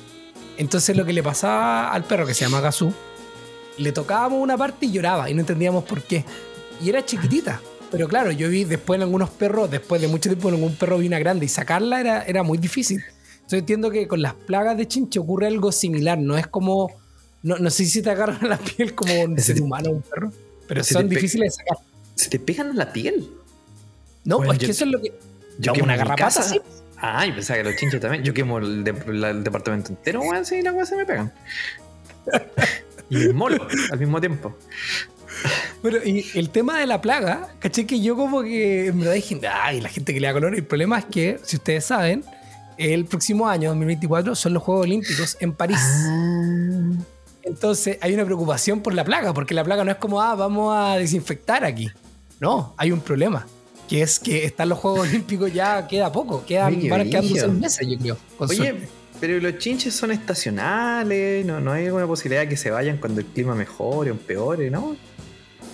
Entonces lo que le pasaba al perro, que se llama Gazú, le tocábamos una parte y lloraba y no entendíamos por qué. Y era chiquitita. Pero claro, yo vi después en algunos perros, después de mucho tiempo en algún perro vi una grande y sacarla era, era muy difícil. Entonces entiendo que con las plagas de chinche ocurre algo similar. No es como. No, no sé si te agarran la piel como un ser te- humano o un perro, pero son difíciles de sacar. Se te pegan en la piel. No, Bueno, es yo- que eso es lo que. Yo quemo una garrapata, sí. Ah, yo pensaba que los chinches también. Yo quemo el, de- la- el departamento entero, weón, si las weas se me pegan. <laughs> y el molo al mismo tiempo. Bueno, y el tema de la plaga, caché que yo como que en verdad dije, ay, la gente que le da color. El problema es que, si ustedes saben, el próximo año, 2024, son los Juegos Olímpicos en París. Ah. Entonces hay una preocupación por la plaga, porque la plaga no es como, ah, vamos a desinfectar aquí. No, hay un problema. Que es que están los Juegos Olímpicos ya queda poco, quedan, Oye, van quedando seis meses, yo creo. Oye, suerte. pero los chinches son estacionales, ¿no, no hay alguna posibilidad de que se vayan cuando el clima mejore o empeore, ¿no?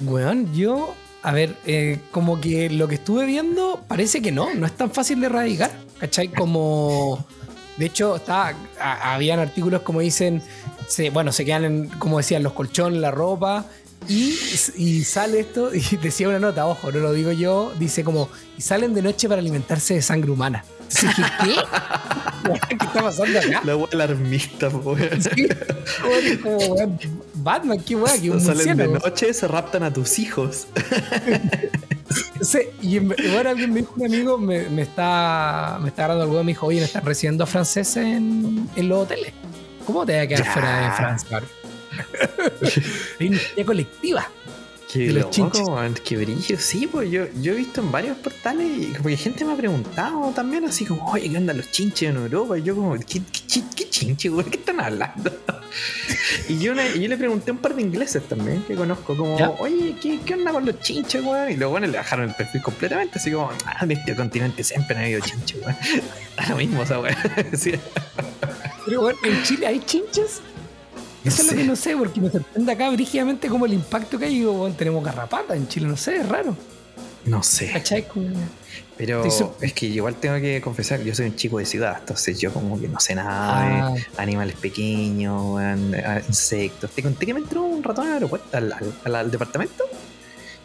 Weón, yo, a ver, eh, como que lo que estuve viendo parece que no, no es tan fácil de erradicar, ¿cachai? Como, de hecho, está, a- habían artículos como dicen, se, bueno, se quedan en, como decían, los colchones, la ropa, y, y sale esto, <laughs> y decía una nota, ojo, no lo digo yo, dice como, y salen de noche para alimentarse de sangre humana. Entonces ¿qué? ¿Qué <laughs> está pasando acá? La alarmista, weón. Sí, como, como, weón, Batman, qué weá, que un Salen de noche, se raptan a tus hijos. <laughs> Sí, y igual alguien me dijo, un amigo me, me está me está agarrando huevo, me dijo, oye, me están recibiendo franceses en, en los hoteles. ¿Cómo te va a quedar Ya. fuera de Francia? <laughs> Hay una colectiva. Qué De los loco, chinches. qué brillo. Sí, pues yo, yo he visto en varios portales y como que gente me ha preguntado también así como, oye, ¿qué onda los chinches en Europa? Y yo como, ¿qué, qué, chin- qué chinche, güey? ¿Qué están hablando? <laughs> y yo, le- yo le pregunté a un par de ingleses también que conozco, como, ¿Ya? oye, ¿qué, ¿qué onda con los chinches, güey? Y los buenos le bajaron el perfil completamente, así como, ah, en este continente siempre han habido chinches, güey. <laughs> Da lo mismo esa güey. <laughs> Sí. Pero bueno, en Chile hay chinches. Eso es lo que no sé, porque me sorprende acá brígidamente como el impacto que hay. Digo, bueno, tenemos garrapata en Chile, no sé, es raro. No sé. ¿Cachai? Pero es que igual tengo que confesar, yo soy un chico de ciudad, entonces yo como que no sé nada Ah, de animales pequeños, a- insectos. Te conté que me entró un ratón al aeropuerto, al, al- al- al departamento,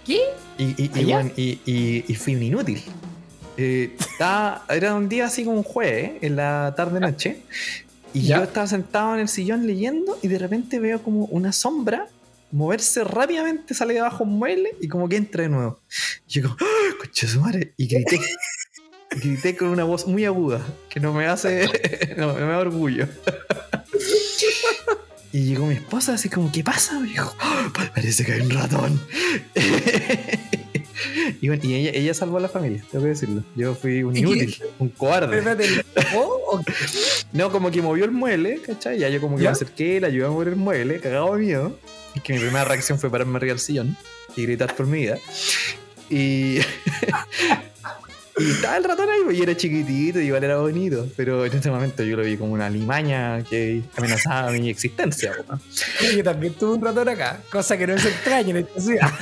¿Qué? y, y, y, y- fui un inútil. Eh, estaba- era un día así como un jueves, en la tarde-noche, y ¿Ya? yo estaba sentado en el sillón leyendo, y de repente veo como una sombra moverse rápidamente, sale de abajo un mueble y como que entra de nuevo. Y yo como, ¡Ah, su madre! Y grité. <laughs> Y grité con una voz muy aguda, que no me hace, <laughs> no, me da orgullo. <laughs> Y llegó mi esposa así como, ¿qué pasa? Me dijo, "Ah, parece que hay un ratón. Y bueno, y ella, ella salvó a la familia, tengo que decirlo. Yo fui un inútil, un cobarde. <laughs> No, como que movió el mueble, ¿cachai? Ya yo como que ¿Ya? me acerqué, le ayudé a mover el mueble, cagado de miedo. Y que mi primera reacción fue pararme arriba del sillón y gritar por mi vida. Y. <laughs> y estaba el ratón ahí, pues, y era chiquitito, y igual era bonito. Pero en ese momento yo lo vi como una limaña que amenazaba mi existencia, ¿no? Yo también tuve un ratón acá, cosa que no es extraña en esta ciudad. <laughs>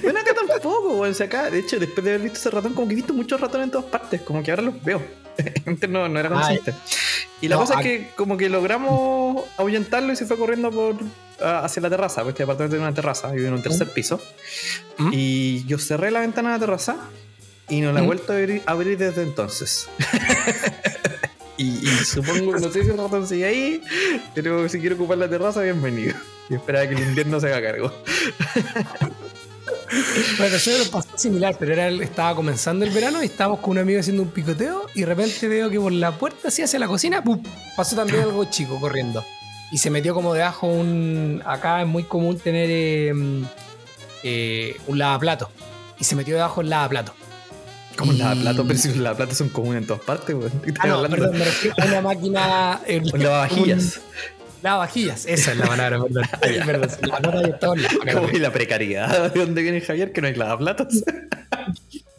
Bueno, acá tampoco. O sea, acá, de hecho, después de haber visto ese ratón, como que he visto muchos ratones en todas partes, como que ahora los veo. <laughs> Antes no, no era consciente. Y la No, cosa es que como que logramos ahuyentarlo y se fue corriendo por hacia la terraza, porque este departamento tiene una terraza, vive en un tercer piso. ¿Mm? Y yo cerré la ventana de la terraza y no la he ¿Mm? vuelto a abrir, a abrir desde entonces. <laughs> y, y supongo, no sé si el ratón sigue ahí, pero si quiere ocupar la terraza, bienvenido. Y espera que el invierno se haga cargo. Bueno, eso nos pasó similar, pero era, estaba comenzando el verano y estábamos con un amigo haciendo un picoteo y de repente veo que por la puerta así hacia la cocina, ¡pum! pasó también algo chico corriendo. Y se metió como debajo un... Acá es muy común tener eh, eh, un lavaplato. Y se metió debajo el lavaplato. Como Y- lavaplatos, pero si los lavaplatos son comunes en todas partes, weón. ¿Qué estás Ah, no, hablando? perdón, me refiero a una máquina... Un lavavajillas. un- Lavavajillas, esa es la palabra, perdón. <laughs> perdón, se la nota de todos. <laughs> Como y la precariedad <laughs> de dónde viene Javier, que no hay lavaplatos.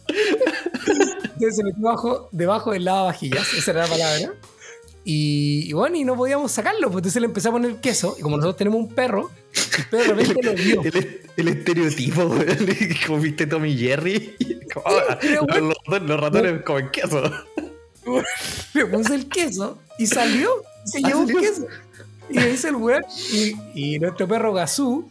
Entonces se metió debajo, debajo del lavavajillas, esa era la palabra. Y, y bueno, y no podíamos sacarlo, pues entonces le empezó a poner queso. Y como nosotros tenemos un perro, el perro de repente lo vio. <laughs> El, el estereotipo. <laughs> Como viste Tommy Jerry. <laughs> Como, ah, los, weón. los- los ratones comen queso. Le puse el queso y salió. Se Ah, llevó un queso. Y dice el weón. Y, y nuestro perro Gazú,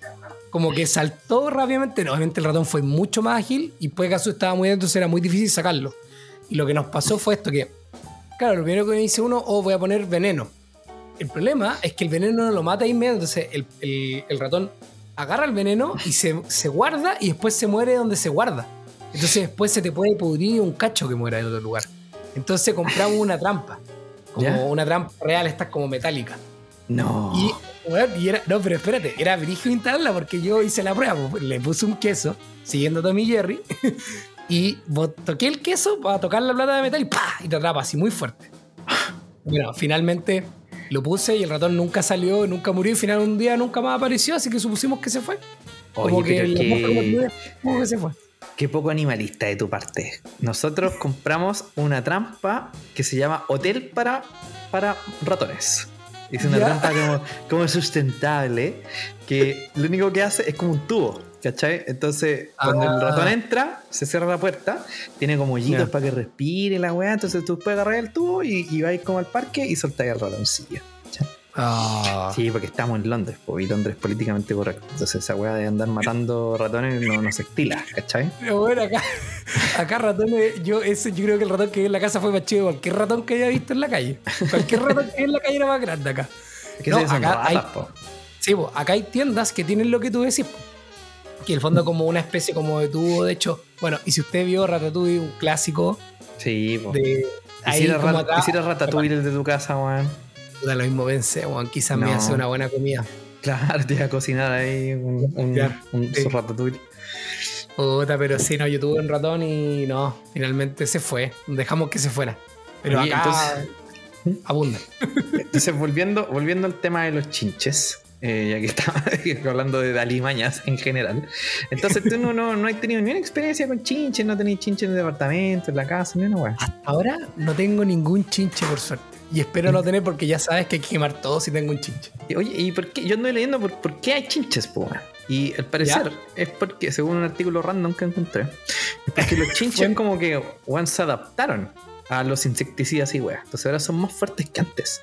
como que saltó rápidamente. No, obviamente el ratón fue mucho más ágil. Y pues Gazú estaba muy dentro, entonces era muy difícil sacarlo. Y lo que nos pasó fue esto: que, claro, lo primero que dice uno, oh, voy a poner veneno. El problema es que el veneno no lo mata inmediato. Entonces el, el- el ratón agarra el veneno y se, se guarda y después se muere donde se guarda. Entonces después se te puede pudrir un cacho que muera en otro lugar. Entonces compramos una trampa. Como ¿Ya? una trampa real, esta es como metálica. No. Y, era, no, pero espérate, era brígido instalarla porque yo hice la prueba. pues, Le puse un queso, siguiendo a Tommy Jerry, <laughs> y toqué el queso para tocar la plata de metal y ¡pah! Y te atrapa así muy fuerte. Bueno, finalmente lo puse y el ratón nunca salió, nunca murió y final un día nunca más apareció, así que supusimos que se fue. como Oye, que pero mosca mordida, como que se fue. qué poco animalista de tu parte. Nosotros <laughs> compramos una trampa que se llama Hotel para, para ratones. Es una Ya. trampa como, como sustentable que lo único que hace es como un tubo. ¿Cachai? Entonces, cuando el Ah. ratón entra, se cierra la puerta, tiene como hoyitos para que respire la weá. Entonces tú puedes agarrar el tubo y, y vais como al parque y soltáis al ratoncillo. Ah. Sí, porque estamos en Londres, po, y Londres es políticamente correcto. Entonces esa weá de andar matando ratones no, no se estila, ¿cachai? Pero bueno, acá, <laughs> acá ratones, yo, ese, yo creo que el ratón que vi en la casa fue más chido que cualquier ratón que haya visto en la calle. Cualquier ratón que vi en la calle era más grande acá. Es que No, acá ratas, hay- po. Sí, po, acá hay tiendas que tienen lo que tú decís. po. Que el fondo como una especie como de tubo, de hecho. Bueno, y si usted vio Ratatouille, un clásico Sí, po. de... Ahí Hiciera, como rat- atrás- hiciera ratatouille el de tu casa, weón. Da lo mismo vence, weón. Quizás me hace una buena comida. Claro, te iba a cocinar ahí un, un, <laughs> Ya, un sí. ratatouille. Puta, pero sí, no, yo tuve un ratón y no, finalmente se fue. Dejamos que se fuera. Pero Oye, acá entonces- abunda. <laughs> Entonces, volviendo, volviendo al tema de los chinches, eh, ya que estaba <laughs> hablando de alimañas en general. Entonces, tú no, no, no has tenido ni una experiencia con chinches, no tenéis chinches en el departamento, en la casa, ni una weá. Hasta ahora no tengo ningún chinche, por suerte. Y espero no tener porque ya sabes que hay que quemar todo si tengo un chinche. Oye, ¿y por qué? Yo ando leyendo por, por qué hay chinches, po. Y al parecer es porque, según un artículo random que encontré, es porque los <laughs> chinches Bueno. como que weón, se adaptaron a los insecticidas y weá. Entonces ahora son más fuertes que antes.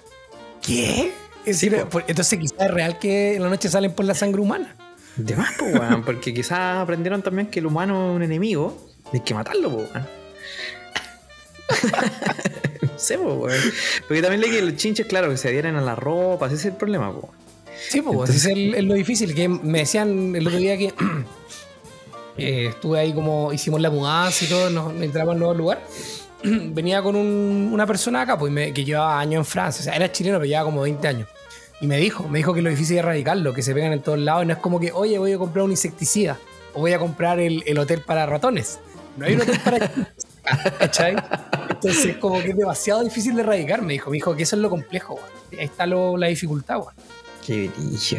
¿Qué? Sí, po. por- entonces quizás es real que en la noche salen por la sangre humana. De más, po, weón, porque quizás aprendieron también que el humano es un enemigo y hay que matarlo, po, weón. <laughs> no sé, po, weón. Porque también leí que los chinches, claro, que se adhieren a la ropa, ese es el problema, po. Sí, pues Entonces- ese es, el- es lo difícil. Que me decían el otro día que <clears throat> eh, estuve ahí como hicimos la mudanza y todo, nos nos entramos en nuevo lugar. <clears throat> Venía con un- una persona acá, pues me- que llevaba años en Francia. O sea, era chileno, pero llevaba como 20 años. Y me dijo, me dijo que lo difícil es erradicarlo, que se pegan en todos lados. Y no es como que, oye, voy a comprar un insecticida o voy a comprar el, el hotel para ratones. No hay un hotel para <laughs> ¿Cachai? Entonces, como que es demasiado difícil de erradicar, me dijo. Me dijo que eso es lo complejo. Ahí está lo- la dificultad, weón. Qué brillo.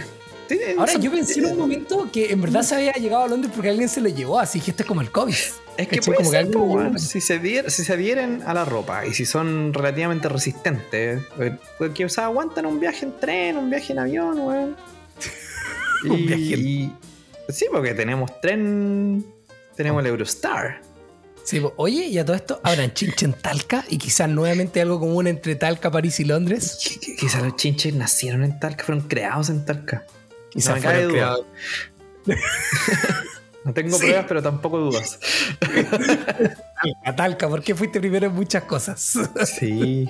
Ahora, yo pensé en un momento que en verdad se había llegado a Londres porque alguien se lo llevó, así que esto es como el COVID. Es que puede Como que ser, lleva. si, se adhieren, si se adhieren a la ropa y si son relativamente resistentes, eh, porque o sea, aguantan un viaje en tren, un viaje en avión, weón. <laughs> Un Y- viaje en- y- sí, porque tenemos tren, tenemos el Eurostar. Sí, oye, y a todo esto, habrán chinche en Talca y quizás nuevamente algo común entre Talca, París y Londres. Qu- <laughs> qu- Quizás los chinches nacieron en Talca, fueron creados en Talca. Quizás cabe fueron creados. <laughs> No tengo Sí. pruebas, pero tampoco dudas. <laughs> A Talca, ¿por qué fuiste primero en muchas cosas? Sí,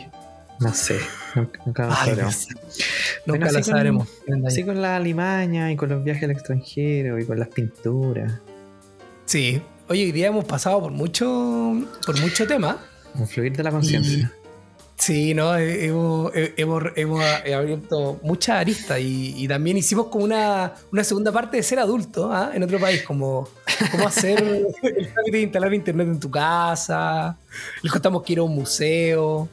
no sé. Nunca, nunca lo sabremos. Nunca lo sabremos. Así con la alimaña y con los viajes al extranjero y con las pinturas. Sí. Oye, hoy día hemos pasado por mucho, por mucho tema. Un fluir de la conciencia. Sí, no, Eh, hemos, eh, hemos, hemos abierto muchas aristas y, y también hicimos como una, una segunda parte de ser adulto ¿ah? en otro país, como cómo hacer <laughs> el trámite de instalar internet en tu casa. Les contamos que ir a un museo.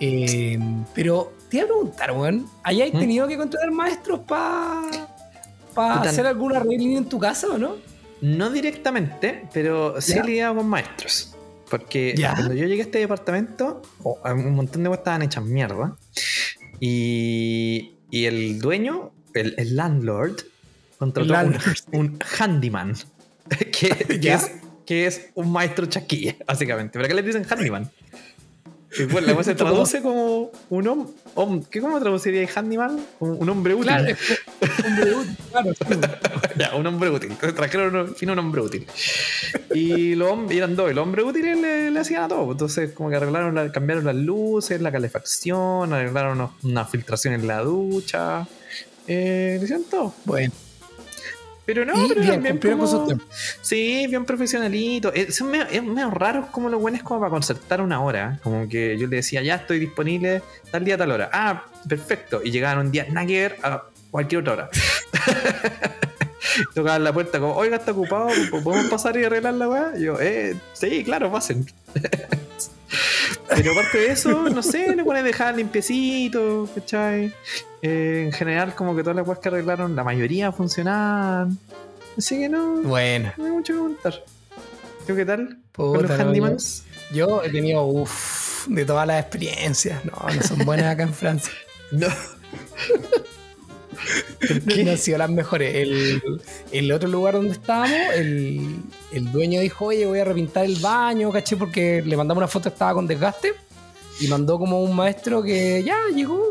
Eh, pero te iba a preguntar, weón, ¿hayáis ¿Mm? tenido que contratar maestros para hacer alguna arreglín en tu casa o no? No directamente, pero sí he lidiado con maestros. Porque ¿Ya? cuando yo llegué a este departamento, oh, un montón de cosas estaban hechas mierda. Y, y el dueño, el, el landlord, contrató El un- landlord. <laughs> Un, handyman. <laughs> Que, <laughs> que es, que es un maestro chaquilla, básicamente. ¿Pero qué le dicen handyman? Y bueno, la cosa se <laughs> traduce como un hombre. ¿Qué cómo traduciría handyman? Un, un hombre útil. Claro, <laughs> que- hombre útil, claro. Ya, un hombre útil. Entonces trajeron un, un hombre útil. Y los hombres, eran dos, y los hombres útiles le, le hacían a todo. Entonces, como que arreglaron, la- cambiaron las luces, la calefacción, arreglaron una filtración en la ducha. Eh, le hicieron todo. Bueno, Pero no, y pero bien, también cumplieron con como- sus tiempos. Sí, bien profesionalito. Eh, son medio, es medio raros como los buenos como para concertar una hora. Como que yo le decía, ya estoy disponible tal día, tal hora. Ah, perfecto. Y llegaban un día, nada que ver, a cualquier otra hora. <laughs> Tocaban la puerta como, oiga, está ocupado, ¿podemos pasar y arreglar la weá? Y yo, eh, sí, claro, pasen. <laughs> Pero aparte de eso, no sé, le ponen dejar limpiecito, ¿cachai? Eh, en general, como que todas las weas que arreglaron, la mayoría funcionaban. Así que no, Bueno, no hay mucho que contar. ¿Tú qué tal? ¿Con puta, los no, handymans? yo, yo he tenido, uff, de todas las experiencias. No, no son buenas acá en Francia. No. <laughs> <laughs> No han sido las mejores. El, el otro lugar donde estábamos, el, el dueño dijo, oye, voy a repintar el baño, caché, porque le mandamos una foto, estaba con desgaste. Y mandó como un maestro que ya llegó.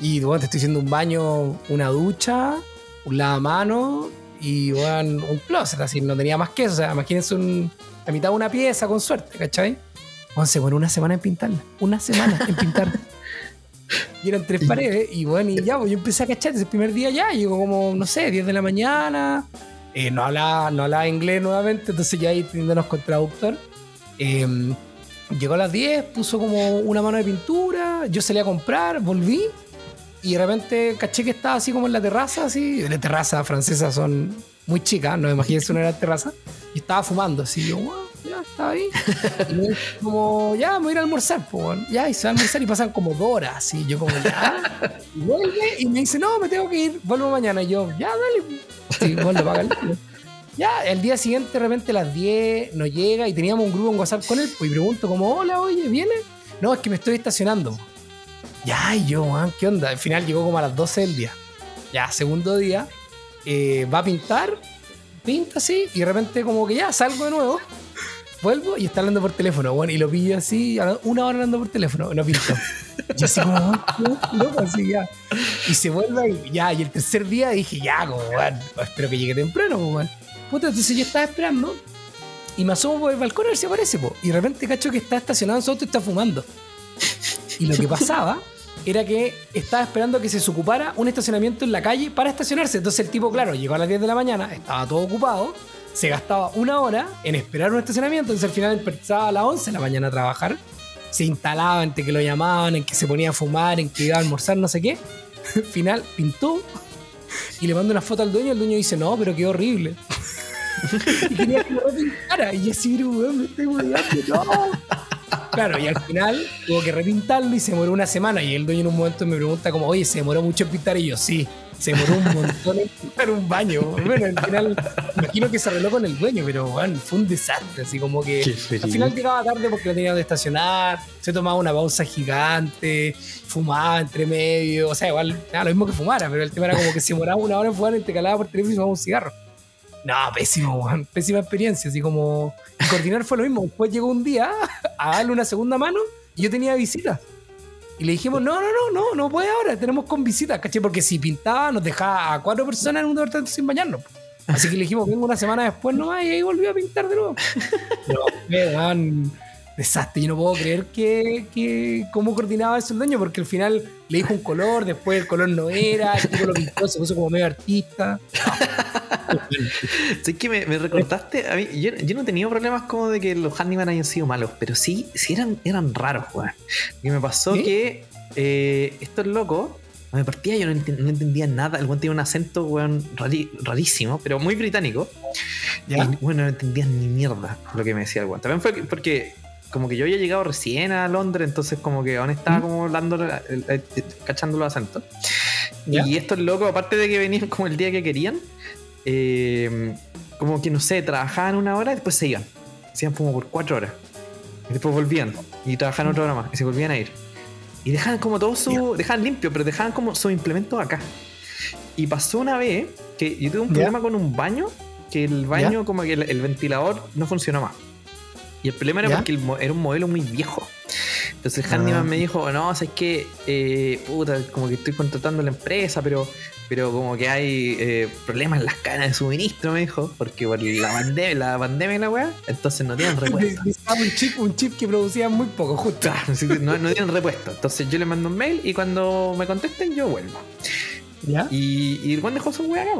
Y bueno, te estoy diciendo un baño, una ducha, un lavamano y bueno, un closet, así, no tenía más que eso. O sea, imagínense un, la mitad de una pieza con suerte, ¿cachai? Bueno, se demoró una semana en pintarla. Una semana en pintarla. <laughs> <laughs> Y eran tres paredes. Y bueno, y ya, pues yo empecé a cachar ese primer día ya. Llegó como, no sé, 10 de la mañana. Eh, no, hablaba, no hablaba inglés nuevamente, entonces ya ahí teniéndonos con traductor. Eh, llegó a las 10, puso como una mano de pintura. Yo salí a comprar, volví. y de repente caché que estaba así como en la terraza, así. La terraza francesa son muy chicas, no me imagínense una era terraza. Y estaba fumando, así. Yo, wow, ya, estaba ahí. Y como, ya, me voy a ir a almorzar, pues. Ya, y se va a almorzar y pasan como dos horas, así. Yo, como, ya. Y vuelve y me dice, no, me tengo que ir, vuelvo mañana. Y yo, ya, dale. Sí, vuelvo, págale. Ya, el día siguiente, de repente, a las 10, no llega y teníamos un grupo en WhatsApp con él. Pues, y pregunto, como, hola, oye, ¿viene? No, es que me estoy estacionando. Ya, y yo, man, ¿qué onda? Al final llegó como a las 12 del día. Ya, segundo día, eh, va a pintar, pinta así, y de repente, como que ya salgo de nuevo. Vuelvo y está hablando por teléfono, bueno, y lo pillo así, una hora hablando por teléfono, no pintó. Yo así como, no, así ya. Y se vuelve y ya, y el tercer día dije, ya, como, bueno, espero que llegue temprano, como, Puta, entonces yo estaba esperando y me asomo por el balcón a ver si aparece, po. Y de repente cacho que está estacionado en su auto y está fumando. Y lo que pasaba era que estaba esperando que se ocupara un estacionamiento en la calle para estacionarse. Entonces el tipo, claro, llegó a las 10 de la mañana, estaba todo ocupado, se gastaba una hora en esperar un estacionamiento, entonces al final empezaba a las 11 de la mañana a trabajar, se instalaba entre que lo llamaban, en que se ponía a fumar, en que iba a almorzar, no sé qué. Al <laughs> final pintó y le manda una foto al dueño, el dueño dice, no, pero qué horrible. <laughs> y quería que lo repintara. Y así, weón, me estoy no. Claro, y al final tuvo que repintarlo y se demoró una semana. Y el dueño en un momento me pregunta como, oye, ¿se demoró mucho en pintar? Y yo, sí, se demoró un montón en un baño. Bueno, al final, imagino que se arregló con el dueño, pero bueno, fue un desastre. Así como que al final llegaba tarde porque no tenía donde estacionar, se tomaba una pausa gigante, fumaba entre medio. O sea, igual, nada, lo mismo que fumara, pero el tema era como que se demoraba una hora en fumar, te calaba por teléfono y fumaba un cigarro. No, pésimo, Pésima experiencia. Así como. coordinar fue lo mismo. Después llegó un día <laughs> a darle una segunda mano y yo tenía visita. Y le dijimos, no, no, no, no, no puede ahora, tenemos con visitas, ¿caché? Porque si pintaba, nos dejaba a cuatro personas en un departamento sin bañarnos. Así que le dijimos, vengo una semana después nomás y ahí volvió a pintar de nuevo. <laughs> Man, desastre. Yo no puedo creer que, que cómo coordinaba eso el dueño, porque al final le dijo un color, después el color no era, el tipo lo pintó, se puso como medio artista. <laughs> ¿Sabes que me, me, recordaste? A mí, yo, yo, no he tenido problemas como de que los handyman hayan sido malos, pero sí, sí eran, eran raros, weón. Y me pasó que eh, estos locos, a mi partida yo no, entendía nada. El weón tenía un acento, weón, rarísimo, pero muy británico. Y bueno, no entendía ni mierda lo que me decía el weón. También fue porque como que yo había llegado recién a Londres, entonces como que aún estaba como hablando, cachando los acentos. Y estos locos, aparte de que venían como el día que querían, eh, como que no sé, trabajaban una hora y después se iban. Se iban como por cuatro horas. Y después volvían y trabajaban otra hora más y se volvían a ir. Y dejaban como todo su. Dejaban limpio, pero dejaban como su implemento acá. Y pasó una vez que yo tuve un problema con un baño, que el baño, como que el, ventilador no funcionó más. Y el problema era porque era un modelo muy viejo. Entonces el handyman ah. me dijo, no, es que, eh, puta, como que estoy contratando a la empresa, pero pero como que hay eh, problemas en las cadenas de suministro, me dijo, porque por la pandemia, la pandemia y la weá, entonces no tienen <laughs> repuesto. un chip, un chip que producía muy poco, justo. no, no tienen repuesto. Entonces yo le mando un mail y cuando me contesten yo vuelvo. ¿Ya? Y, y el dejó su weá acá,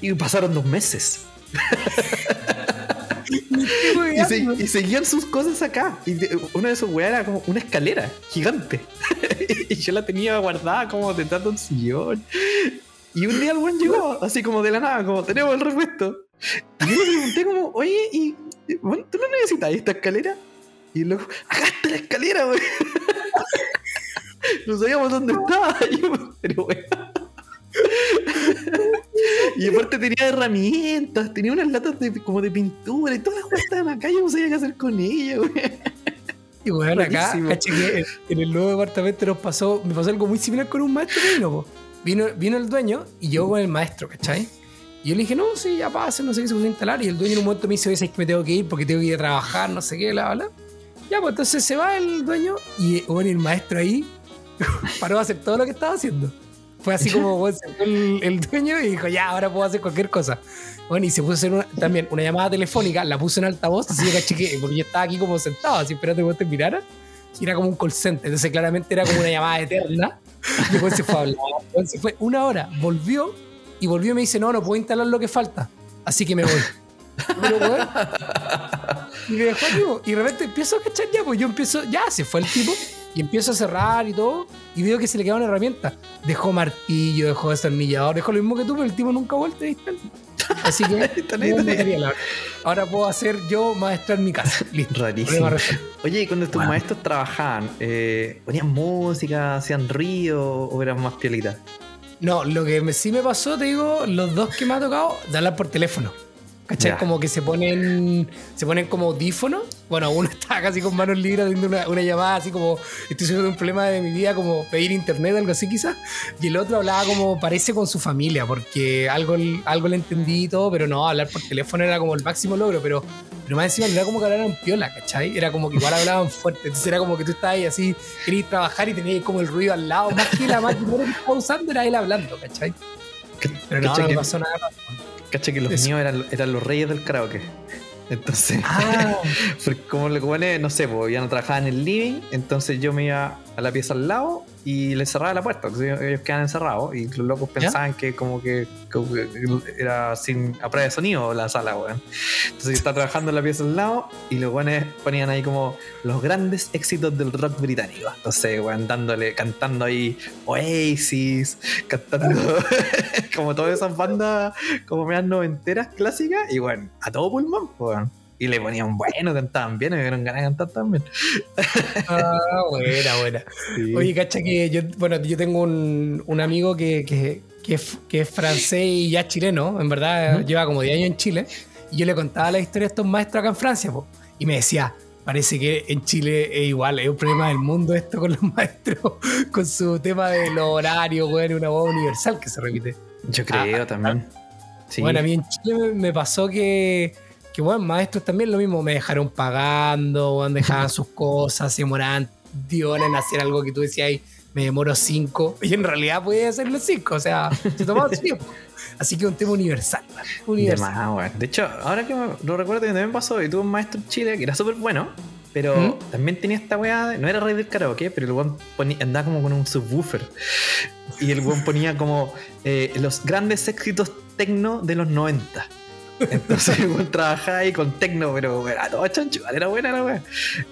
Y pasaron dos meses. <laughs> y, seguían sus cosas acá. Y una de sus weas era como una escalera gigante. <laughs> y yo la tenía guardada como detrás de un sillón. Y un día el buen llegó, así como de la nada, como tenemos el repuesto. Y yo le pregunté como, oye, y bueno, ¿tú no necesitas esta escalera? Y luego, acá está la escalera, wey. <laughs> no sabíamos dónde estaba. <laughs> pero wey. <laughs> y aparte tenía herramientas, tenía unas latas de, como de pintura y todas las cosas estaban acá. Yo no sabía qué hacer con ellas, Y bueno, acá, en el nuevo departamento nos pasó, me pasó algo muy similar con un maestro vino, Vino, vino el dueño y yo con el maestro, ¿cachai? Y yo le dije, no, sí, ya pasa, no sé qué se puso a instalar. Y el dueño en un momento me dice, oye, es que me tengo que ir porque tengo que ir a trabajar, no sé qué, bla, bla. Ya, pues entonces se va el dueño y bueno, el maestro ahí <laughs> paró a hacer todo lo que estaba haciendo. Fue así como el, dueño y dijo, ya, ahora puedo hacer cualquier cosa. Bueno, y se puso a hacer también una llamada telefónica, la puse en altavoz, así que porque yo estaba aquí como sentado, así esperando que vos te mirara. Y era como un call center, entonces claramente era como una llamada eterna. Y después se fue a hablar. Entonces fue una hora, volvió y volvió y me dice, no, no puedo instalar lo que falta, así que me voy. y me dejó Y de repente empiezo a cachar ya, pues yo empiezo, ya, se fue el tipo Y empiezo a cerrar y todo, y veo que se le queda una herramienta. Dejó martillo, dejó destornillador, dejó lo mismo que tú, pero el tipo nunca ha vuelto a. Así que <laughs> ahí, no material ahora. Puedo hacer yo maestra en mi casa. <laughs> Listo. Rarísimo. Oye, y cuando tus maestros trabajaban, eh, ¿ponían música, hacían río o eran más piolitas? No, lo que me- sí me pasó, te digo, los dos que me ha tocado, de hablar por teléfono. ¿Cachai? Ya. Como que se ponen se ponen como audífonos. Bueno, uno <laughs> está casi con manos libres haciendo una, una llamada así como estoy teniendo un problema de mi vida, como pedir internet, algo así quizás. Y el otro hablaba como parece con su familia, porque algo, algo le entendí y todo, pero no, hablar por teléfono era como el máximo logro, pero, pero más encima no era como que hablaran piola, ¿cachai? Era como que igual hablaban fuerte. Entonces era como que tú estabas ahí así, querías trabajar y tenías como el ruido al lado, más que la máquina que estaba usando era él hablando, ¿cachai? Pero no, ¿Cachai no me pasó nada. Cacha que los Eso. míos eran, eran los reyes del karaoke. Entonces, Ah, <laughs> como le pone, no sé, pues ya no trabajaba en el living, entonces yo me iba a la pieza al lado y le cerraba la puerta, porque ellos quedaban encerrados y los locos ¿Ya? pensaban que como que, como que era sin a prueba de sonido la sala, weón. Entonces estaba trabajando en la pieza al lado y los weones ponían ahí como los grandes éxitos del rock británico. Entonces, weón, dándole, cantando ahí Oasis, cantando <laughs> como todas esas bandas como medias noventeras clásicas y bueno, a todo pulmón, pues, weón. Y le ponían bueno, cantaban bien, me dieron ganas de cantar también. <laughs> ah, buena, buena. Sí. Oye, cacha que yo, bueno, yo tengo un, un amigo que, que, que es, que es francés y ya chileno, en verdad lleva como 10 años en Chile, y yo le contaba la historia de estos maestros acá en Francia, po, y me decía, parece que en Chile es igual, es un problema del mundo esto con los <laughs> maestros, con su tema de los horarios, es una voz universal que se repite. Yo creo también. Sí. Bueno, a mí en Chile me pasó que, que, bueno, maestros también lo mismo, me dejaron pagando, weón, dejaban sus cosas, se demoraban 10 horas en hacer algo que tú decías, "Ay, me demoro 5, y en realidad podía hacerlo 5, o sea, se tomaba su tiempo. Así que un tema universal, De universal. más. De hecho, ahora que me- lo recuerdo que también pasó, y tuve un maestro en Chile que era súper bueno, pero ¿Mm? también tenía esta weá, no era rey del karaoke, pero el weón andaba como con un subwoofer. Y el weón ponía como eh, los grandes éxitos tecno de los 90. Entonces <laughs> weón trabajaba ahí con tecno, pero era todo chancho, era buena la weá.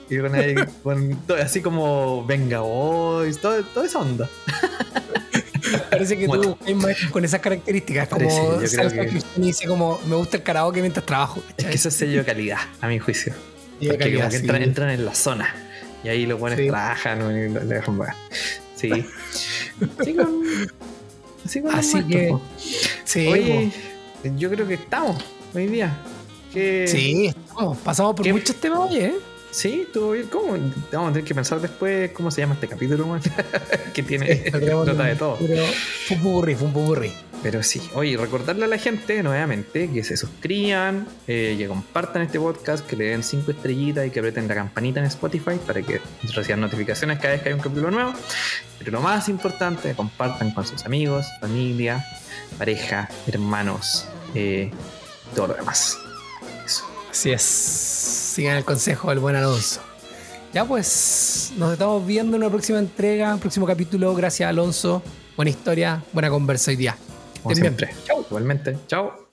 Y con ahí, con todo- así como Venga Boys, todo- toda esa onda. <laughs> Parece que Bueno. tú con esas características, como Parece, yo creo salsa que- cristiana y dice como, me gusta el karaoke mientras trabajo. Es que ese es sello de calidad, a mi juicio. Porque calidad, como que sí. entran, entran en la zona. Y ahí los buenos Sí. trabajan y lo- le dejan. Sí. <laughs> Así con, así con Así que-. Sí, Oye, yo creo que estamos hoy día. ¿Qué- po. sí, estamos, pasamos por ¿Qué- muchos temas, oye, ¿eh? Sí, estuvo bien. ¿Cómo? Vamos a tener que pensar después cómo se llama este capítulo, man. <laughs> que tiene Sí, nota de todo. Pero fue un pupurrí, fue un pupurrí. Pero sí, oye, recordarle a la gente nuevamente que se suscriban, eh, que compartan este podcast, que le den 5 estrellitas y que aprieten la campanita en Spotify para que reciban notificaciones cada vez que hay un capítulo nuevo. Pero lo más importante, compartan con sus amigos, familia, pareja, hermanos, eh, todo lo demás. Eso. Así es. Sigan el consejo del buen Alonso. Ya pues, nos estamos viendo en una próxima entrega, próximo capítulo. Gracias, Alonso. Buena historia, buena conversa hoy día. Como siempre. Igualmente. Chao.